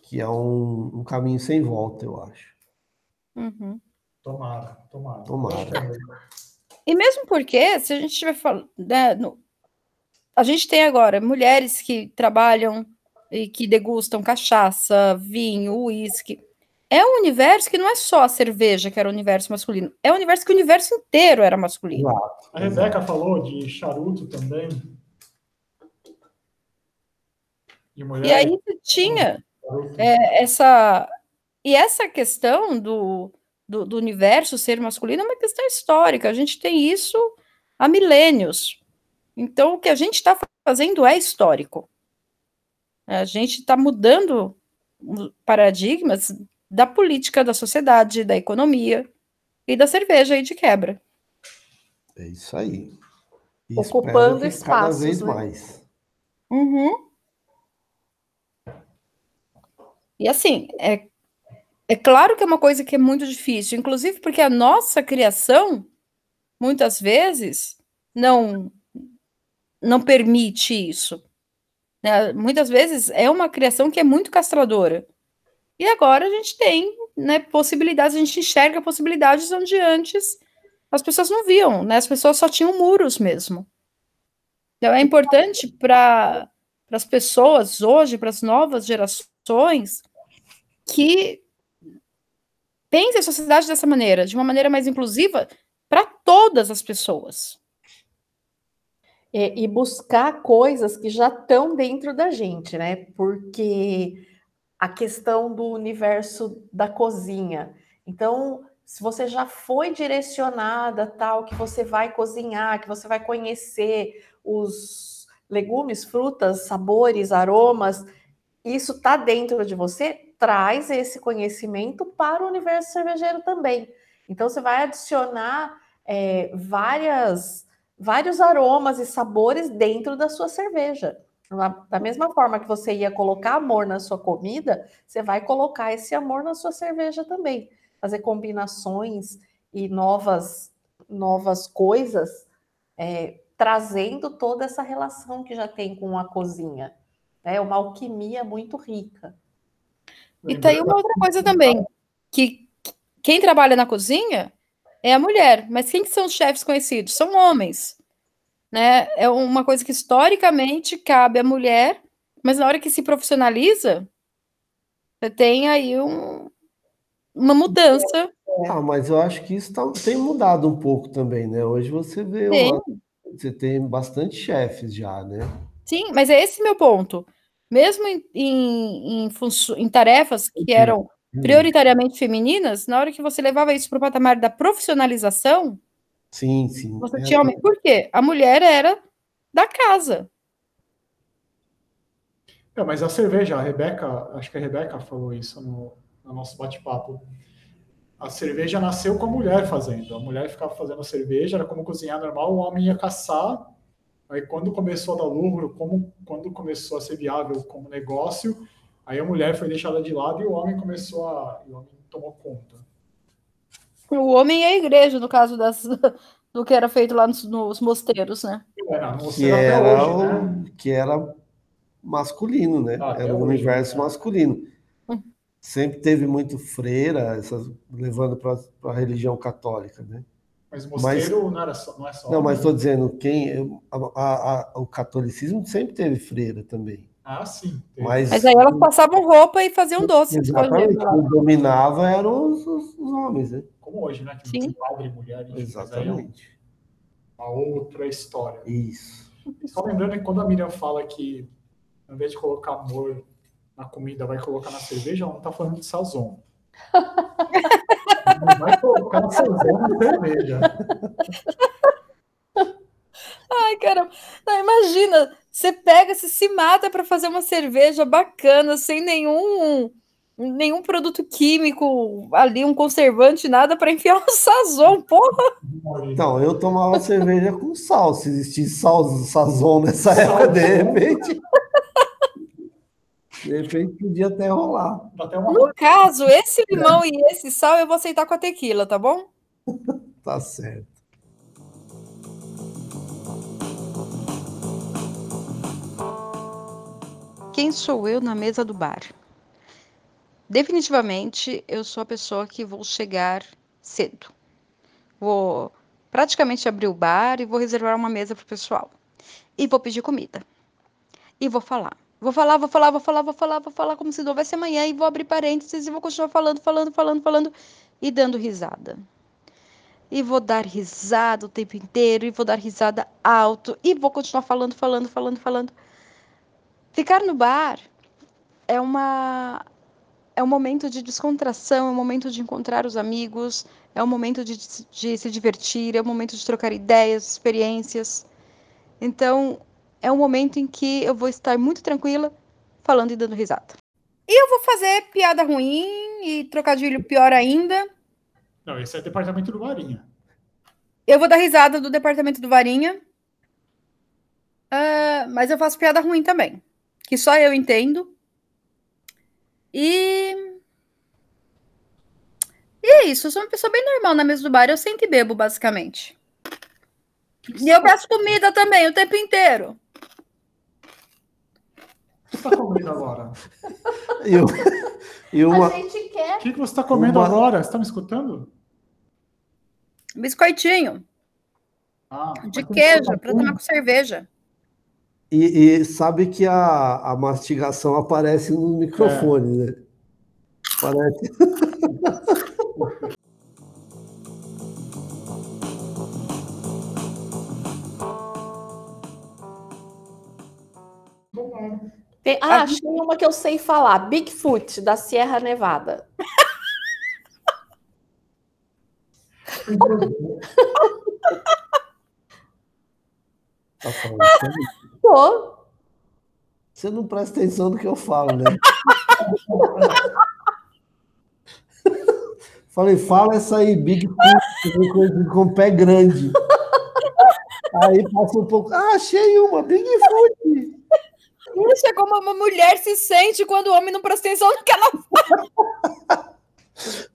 D: que é um, um caminho sem volta, eu acho.
A: Uhum.
E: Tomara, tomara.
D: Tomara.
A: E mesmo porque, se a gente estiver falando, né, no- a gente tem agora mulheres que trabalham e que degustam cachaça, vinho, uísque. É um universo que não é só a cerveja que era o universo masculino, é um universo que o universo inteiro era masculino.
E: A Rebeca falou de charuto também. E, mulher,
A: E aí você tinha é, essa e essa questão do, do, do universo ser masculino é uma questão histórica. A gente tem isso há milênios. Então, o que a gente está fazendo é histórico. A gente está mudando os paradigmas da política, da sociedade, da economia e da cerveja aí de quebra.
D: É isso aí. E
C: Ocupando
D: que cada
C: espaços,
D: vez
C: né?
D: mais.
A: Uhum. E assim, é, é claro que é uma coisa que é muito difícil, inclusive porque a nossa criação, muitas vezes, não, não permite isso. Né? Muitas vezes é uma criação que é muito castradora. E agora a gente tem né, possibilidades, a gente enxerga possibilidades onde antes as pessoas não viam, né? As pessoas só tinham muros mesmo. Então é importante para as pessoas hoje, para as novas gerações, que pensem a sociedade dessa maneira, de uma maneira mais inclusiva para todas as pessoas.
C: É, e buscar coisas que já estão dentro da gente, né? Porque a questão do universo da cozinha. Então, se você já foi direcionada tal, que você vai cozinhar, que você vai conhecer os legumes, frutas, sabores, aromas, isso está dentro de você, traz esse conhecimento para o universo cervejeiro também. Então, você vai adicionar é, várias, vários aromas e sabores dentro da sua cerveja. Da mesma forma que você ia colocar amor na sua comida, você vai colocar esse amor na sua cerveja também. Fazer combinações e novas, novas coisas, é, trazendo toda essa relação que já tem com a cozinha. É uma alquimia muito rica.
A: E tem uma outra coisa também, que quem trabalha na cozinha é a mulher, mas quem que são os chefes conhecidos? São homens. Né? É uma coisa que historicamente cabe à mulher, mas na hora que se profissionaliza, você tem aí um, uma mudança.
D: Ah, mas eu acho que isso tá- tem mudado um pouco também, né? Hoje você vê uma- você tem bastante chefes já, né?
A: Sim, mas é esse meu ponto. Mesmo em, em, em em tarefas que eram prioritariamente femininas, na hora que você levava isso para o patamar da profissionalização,
D: Sim, sim.
A: você
D: É,
A: tinha homem. Por quê? A mulher era da casa.
E: É, mas a cerveja, a Rebeca, acho que a Rebeca falou isso no, no nosso bate-papo. A cerveja nasceu com a mulher fazendo. A mulher ficava fazendo a cerveja, era como cozinhar normal, o homem ia caçar. Aí quando começou a dar lucro, como, quando começou a ser viável como negócio, aí a mulher foi deixada de lado e o homem começou a. E o homem tomou conta.
A: O homem e a igreja, no caso das, do que era feito lá nos, nos mosteiros, né?
E: Era, não
D: que era,
E: hoje,
D: o-
E: né?
D: que era masculino, né?
E: Ah,
D: Era o
E: hoje,
D: universo
E: né?
D: masculino.
A: Hum.
D: Sempre teve muito freira, essas, levando para a religião católica, né?
E: Mas mosteiro não, era só, não é só.
D: Não, mas estou dizendo, quem, a- a- a- o catolicismo sempre teve freira também.
E: Ah, sim.
D: Mas,
A: Mas aí elas passavam roupa e faziam doce.
D: exatamente, quem dominava eram os, os- os homens, né?
E: Como hoje, né? Que
A: Sim.
E: padre e mulher. é
D: Exatamente.
E: uma outra história.
D: Isso.
E: Só lembrando que quando a Miriam fala que, ao invés de colocar amor na comida, vai colocar na cerveja, ela não está falando de sazon. [LAUGHS] não vai colocar sazon na cerveja.
A: Ai, caramba. Não, imagina
B: Você pega, você se mata para fazer uma cerveja bacana, sem nenhum nenhum produto químico ali, um conservante, nada para enfiar o sazon, porra.
D: Então, eu tomava cerveja com sal. Se existisse sal, sazon nessa época, de repente. De repente podia até rolar.
E: Até uma
B: No caso, esse limão e esse sal eu vou aceitar com a tequila, tá bom?
D: Tá certo.
A: Quem sou eu na mesa do bar? Definitivamente, eu sou a pessoa que vou chegar cedo. Vou praticamente abrir o bar e vou reservar uma mesa para o pessoal. E vou pedir comida. E vou falar. Vou falar, vou falar, vou falar, vou falar, vou falar como se não houvesse amanhã e vou abrir parênteses e vou continuar falando, falando, falando, falando e dando risada. E vou dar risada o tempo inteiro e vou dar risada alto e vou continuar falando, falando, falando, falando. Ficar no bar é uma é um momento de descontração, é um momento de encontrar os amigos, é um momento de, de se divertir, é um momento de trocar ideias, experiências. Então, é um momento em que eu vou estar muito tranquila, falando e dando risada.
B: E eu vou fazer piada ruim e trocadilho pior ainda.
E: Não, esse é departamento do Marinha.
B: Eu vou dar risada do departamento do Varinha. Ah, mas eu faço piada ruim também. Que só eu entendo. E. E é isso. Eu sou uma pessoa bem normal na mesa do bar. Eu sento e bebo, basicamente. E eu peço comida também o tempo inteiro.
E: O que você está comendo agora? [LAUGHS]
D: Eu, e uma,
C: A gente quer.
E: O que que você está comendo
D: Uma-
E: agora? Você está me escutando?
B: Biscoitinho
E: Ah,
B: de queijo
E: biscoito
B: para tomar com cerveja.
D: E, e sabe que a, a mastigação aparece no microfone, né? Parece.
C: Tem- Ah, achei uma que eu sei falar. Bigfoot, da Sierra Nevada.
D: Tá falando sério?
C: Tô.
D: Você não presta atenção no que eu falo, né? [LAUGHS] Falei, fala essa aí, Big Foot, conhecido como pé grande. Aí passa um pouco. Ah, achei uma, Big Foot.
B: Isso é como uma mulher se sente quando o homem não presta atenção no que ela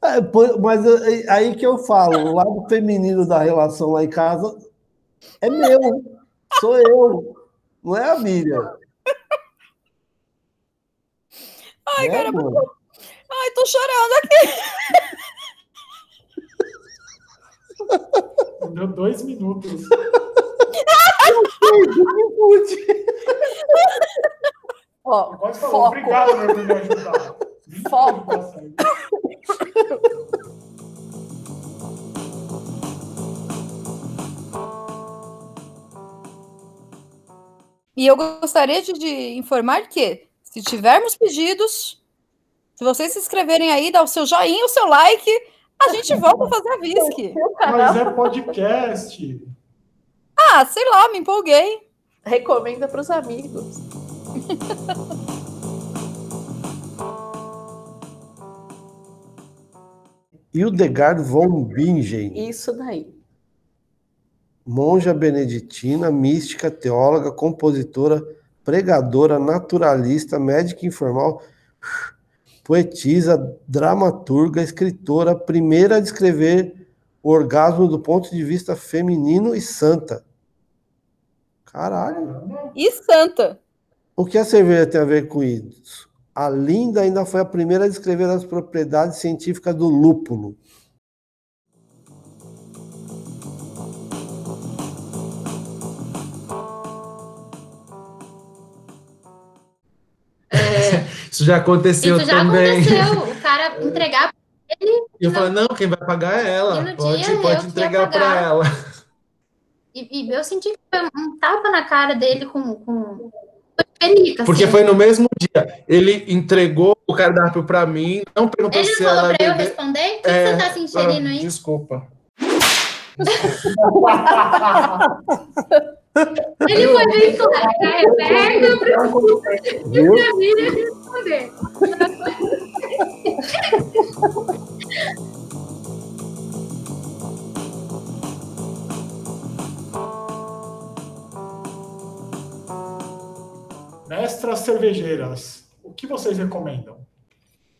D: É, pô, mas é- é aí que eu falo, o lado feminino da relação lá em casa é meu, sou eu, não é a Miriam.
B: Ai,
D: É,
B: caramba.
D: mano.
B: Ai, tô chorando aqui.
E: Deu dois minutos.
C: Ó,
E: você falou,
C: foco.
E: obrigado meu, por me ajudar.
C: Foco.
B: E eu gostaria de, de informar que, se tivermos pedidos, se vocês se inscreverem aí, dar o seu joinha, o seu like, a gente volta a fazer a Visc. [LAUGHS]
E: Mas é podcast.
B: Ah, sei lá, me empolguei.
C: Recomenda para os amigos. [LAUGHS]
D: Hildegard von Bingen,
C: Isso daí.
D: Monja beneditina, mística, teóloga, compositora, pregadora, naturalista, médica informal, poetisa, dramaturga, escritora, primeira a descrever o orgasmo do ponto de vista feminino e santa. Caralho.
B: E santa.
D: O que a cerveja tem a ver com isso? A Linda ainda foi a primeira a descrever as propriedades científicas do lúpulo.
J: Isso já aconteceu
H: Isso já
J: também.
H: aconteceu. [LAUGHS] O cara entregar ele
J: E eu falei, não, quem vai pagar é
H: E
J: ela.
H: no
J: Pode,
H: dia eu
J: pode entregar para ela.
H: e, e eu senti que foi um tapa na cara dele com. com... Foi pelica,
J: Porque
H: assim.
J: foi no mesmo dia. Ele entregou o cardápio para mim, não perguntou
H: Ele
J: se
H: falou
J: ela
H: pra eu
J: bebeu.
H: responder? O que,
J: É,
H: que você tá se inserindo aí?
J: Desculpa. [LAUGHS]
H: Ele foi bem claro. A Rebeca
D: Viu?
H: e a Miriam responder.
E: Mestras cervejeiras, o que vocês recomendam?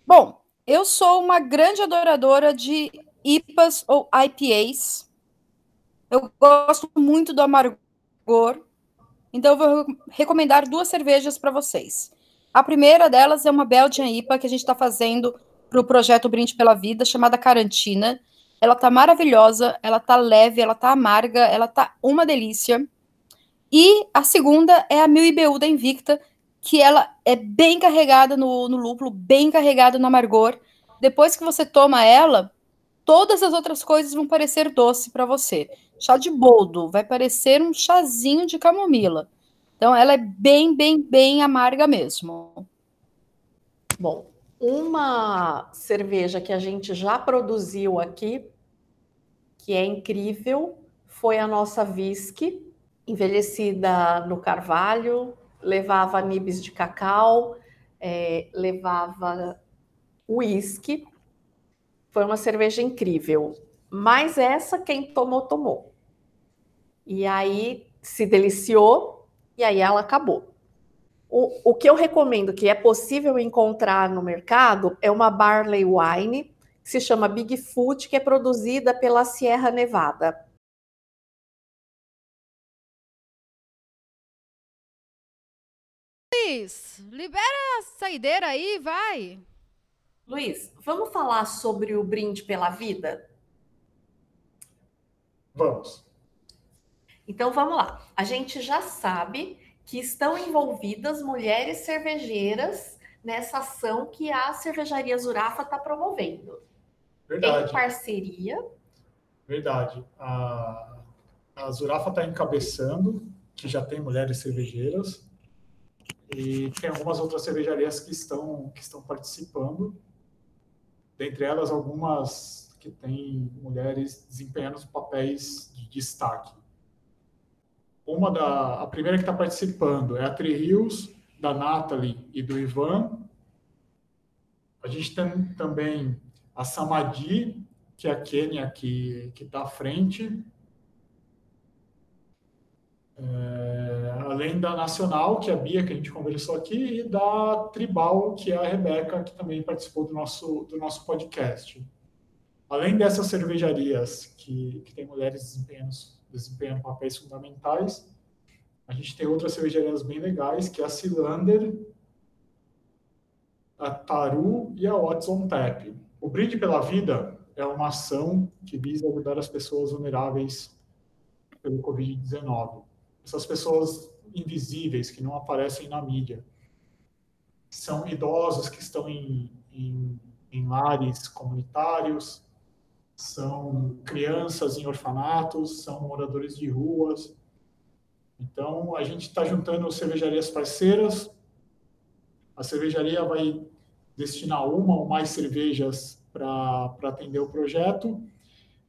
A: Bom, eu sou uma grande adoradora de IPAs ou IPAs. Eu gosto muito do amargor. Então, eu vou recomendar duas cervejas para vocês. A primeira delas é uma Belgian IPA que a gente está fazendo para o projeto Brinde pela Vida, chamada Carantina. Ela tá maravilhosa, ela tá leve, ela tá amarga, ela tá uma delícia. E a segunda é a Mil IBU da Invicta, que ela é bem carregada no, no lúpulo, bem carregada no amargor. Depois que você toma ela, todas as outras coisas vão parecer doce para você. Chá de boldo vai parecer um chazinho de camomila. Então ela é bem, bem, bem amarga mesmo.
C: Bom, uma cerveja que a gente já produziu aqui, que é incrível, foi a nossa whisky, envelhecida no carvalho, levava nibs de cacau, é, levava uísque. Foi uma cerveja incrível. Mas essa, quem tomou, tomou. E aí se deliciou, e aí ela acabou. O, o que eu recomendo, que é possível encontrar no mercado, é uma Barley Wine, que se chama Bigfoot, que é produzida pela Sierra Nevada.
K: Luiz, libera a saideira aí, vai.
C: Luiz, vamos falar sobre o brinde pela vida?
E: Vamos.
C: Então vamos lá. A gente já sabe que estão envolvidas mulheres cervejeiras nessa ação que a cervejaria Zurafa está promovendo.
E: Verdade.
C: Em parceria.
E: Verdade. A, a Zurafa está encabeçando, que já tem mulheres cervejeiras, e tem algumas outras cervejarias que estão, que estão participando, dentre elas algumas que têm mulheres desempenhando papéis de destaque. Uma da, a primeira que está participando é a Tri Rios, da Nathalie e do Ivan. A gente tem também a Samadi, que é a Kênia que está à frente. É, além da Nacional, que é a Bia, que a gente conversou aqui, e da Tribal, que é a Rebeca, que também participou do nosso, do nosso podcast. Além dessas cervejarias que, que tem mulheres desempenhando, desempenhando papéis fundamentais, a gente tem outras cervejarias bem legais, que é a Cilander, a Taru e a Watson Tap. O Brinde pela Vida é uma ação que visa ajudar as pessoas vulneráveis pelo Covid-19 essas pessoas invisíveis que não aparecem na mídia. São idosos que estão em, em, em lares comunitários, são crianças em orfanatos, são moradores de ruas. Então, a gente está juntando cervejarias parceiras. A cervejaria vai destinar uma ou mais cervejas para atender o projeto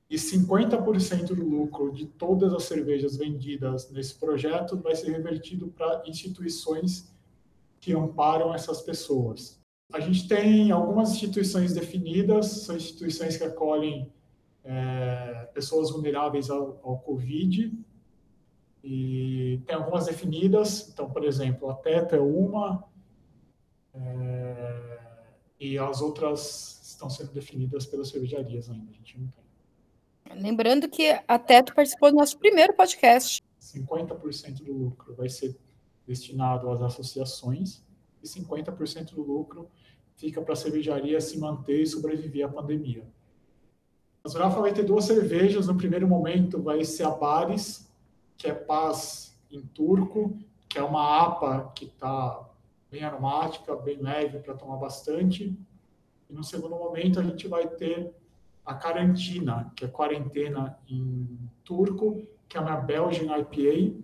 E: e 50% do lucro de todas as cervejas vendidas nesse projeto vai ser revertido para instituições que amparam essas pessoas. A gente tem algumas instituições definidas, são instituições que acolhem é, pessoas vulneráveis ao, ao Covid, e tem algumas definidas, então, por exemplo, a TETA é uma, é, e as outras estão sendo definidas pelas cervejarias ainda, a gente não tem.
A: Lembrando que a Teto participou do nosso primeiro podcast.
E: 50% do lucro vai ser destinado às associações e 50% do lucro fica para a cervejaria se manter e sobreviver à pandemia. A Zurafa vai ter duas cervejas. No primeiro momento vai ser a Bares, que é paz em turco, que é uma APA que está bem aromática, bem leve para tomar bastante. E no segundo momento a gente vai ter a Carantina, que é quarentena em turco, que é uma Belgian IPA,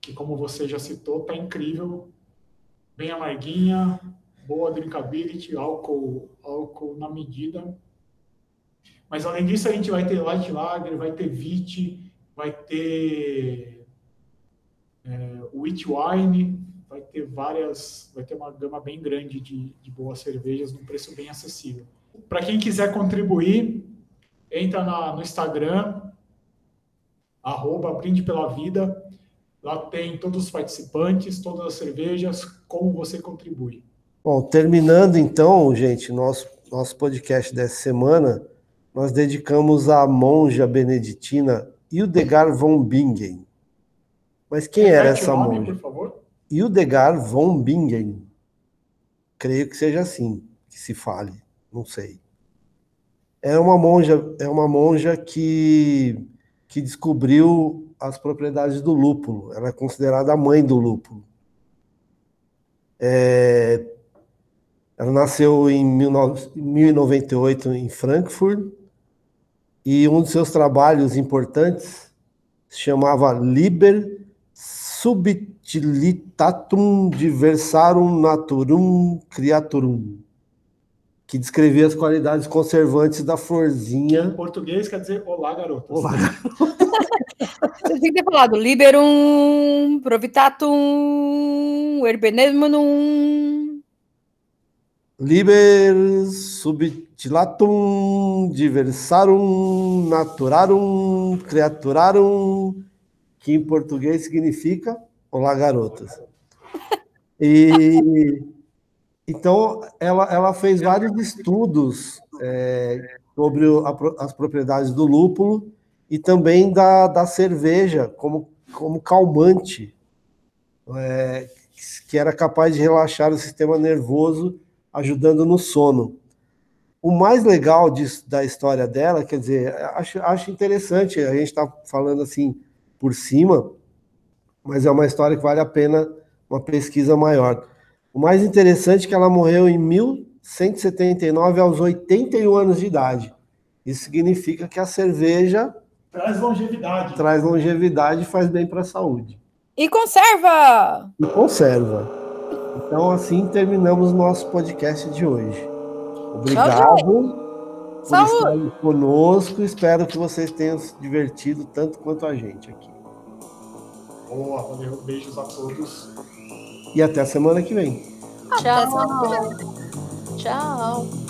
E: que como você já citou, tá incrível, bem amarguinha, boa drinkability, álcool, álcool na medida. Mas além disso, a gente vai ter Light Lager, vai ter Vit, vai ter é, wheat wine, vai ter várias, vai ter uma gama bem grande de, de boas cervejas num preço bem acessível. Para quem quiser contribuir, entra na, no Instagram, arroba Brinde Pela Vida, lá tem todos os participantes, todas as cervejas, como você contribui.
D: Bom, terminando então, gente, nosso, nosso podcast dessa semana, nós dedicamos à monja beneditina Hildegard von Bingen. Mas quem
E: Repete
D: era essa
E: nome,
D: monja?
E: por favor.
D: Hildegard von Bingen. Creio que seja assim que se fale, não sei. É uma monja, é uma monja que, que descobriu as propriedades do lúpulo. Ela é considerada a mãe do lúpulo. É, ela nasceu em 19 1098 em Frankfurt e um dos seus trabalhos importantes se chamava Liber Subtilitatum Diversarum Naturum Creaturum, que descrevia as qualidades conservantes da florzinha.
E: Em português quer dizer olá, garotas.
D: Olá. [LAUGHS]
K: Você tinha que ter falado liberum, provitatum, herbenemanum.
D: Liber subtilatum diversarum naturarum creaturarum, que em português significa Olá, garotas. E então ela, ela fez vários estudos é, sobre a as propriedades do lúpulo e também da, da cerveja como, como calmante, é, que era capaz de relaxar o sistema nervoso, ajudando no sono. O mais legal disso, da história dela, quer dizer, acho, acho interessante, a gente está falando assim por cima, mas é uma história que vale a pena uma pesquisa maior. O mais interessante é que ela morreu em 1179, aos 81 anos de idade. Isso significa que a cerveja
E: Traz longevidade.
D: traz longevidade e faz bem para a saúde.
K: E conserva!
D: E conserva. Então, assim terminamos nosso podcast de hoje. Obrigado por
K: Saúde!
D: estarem conosco. Espero que vocês tenham se divertido tanto quanto a gente aqui.
E: Boa, valeu. Beijos a todos.
D: E até a semana que vem.
F: Tchau. Tchau.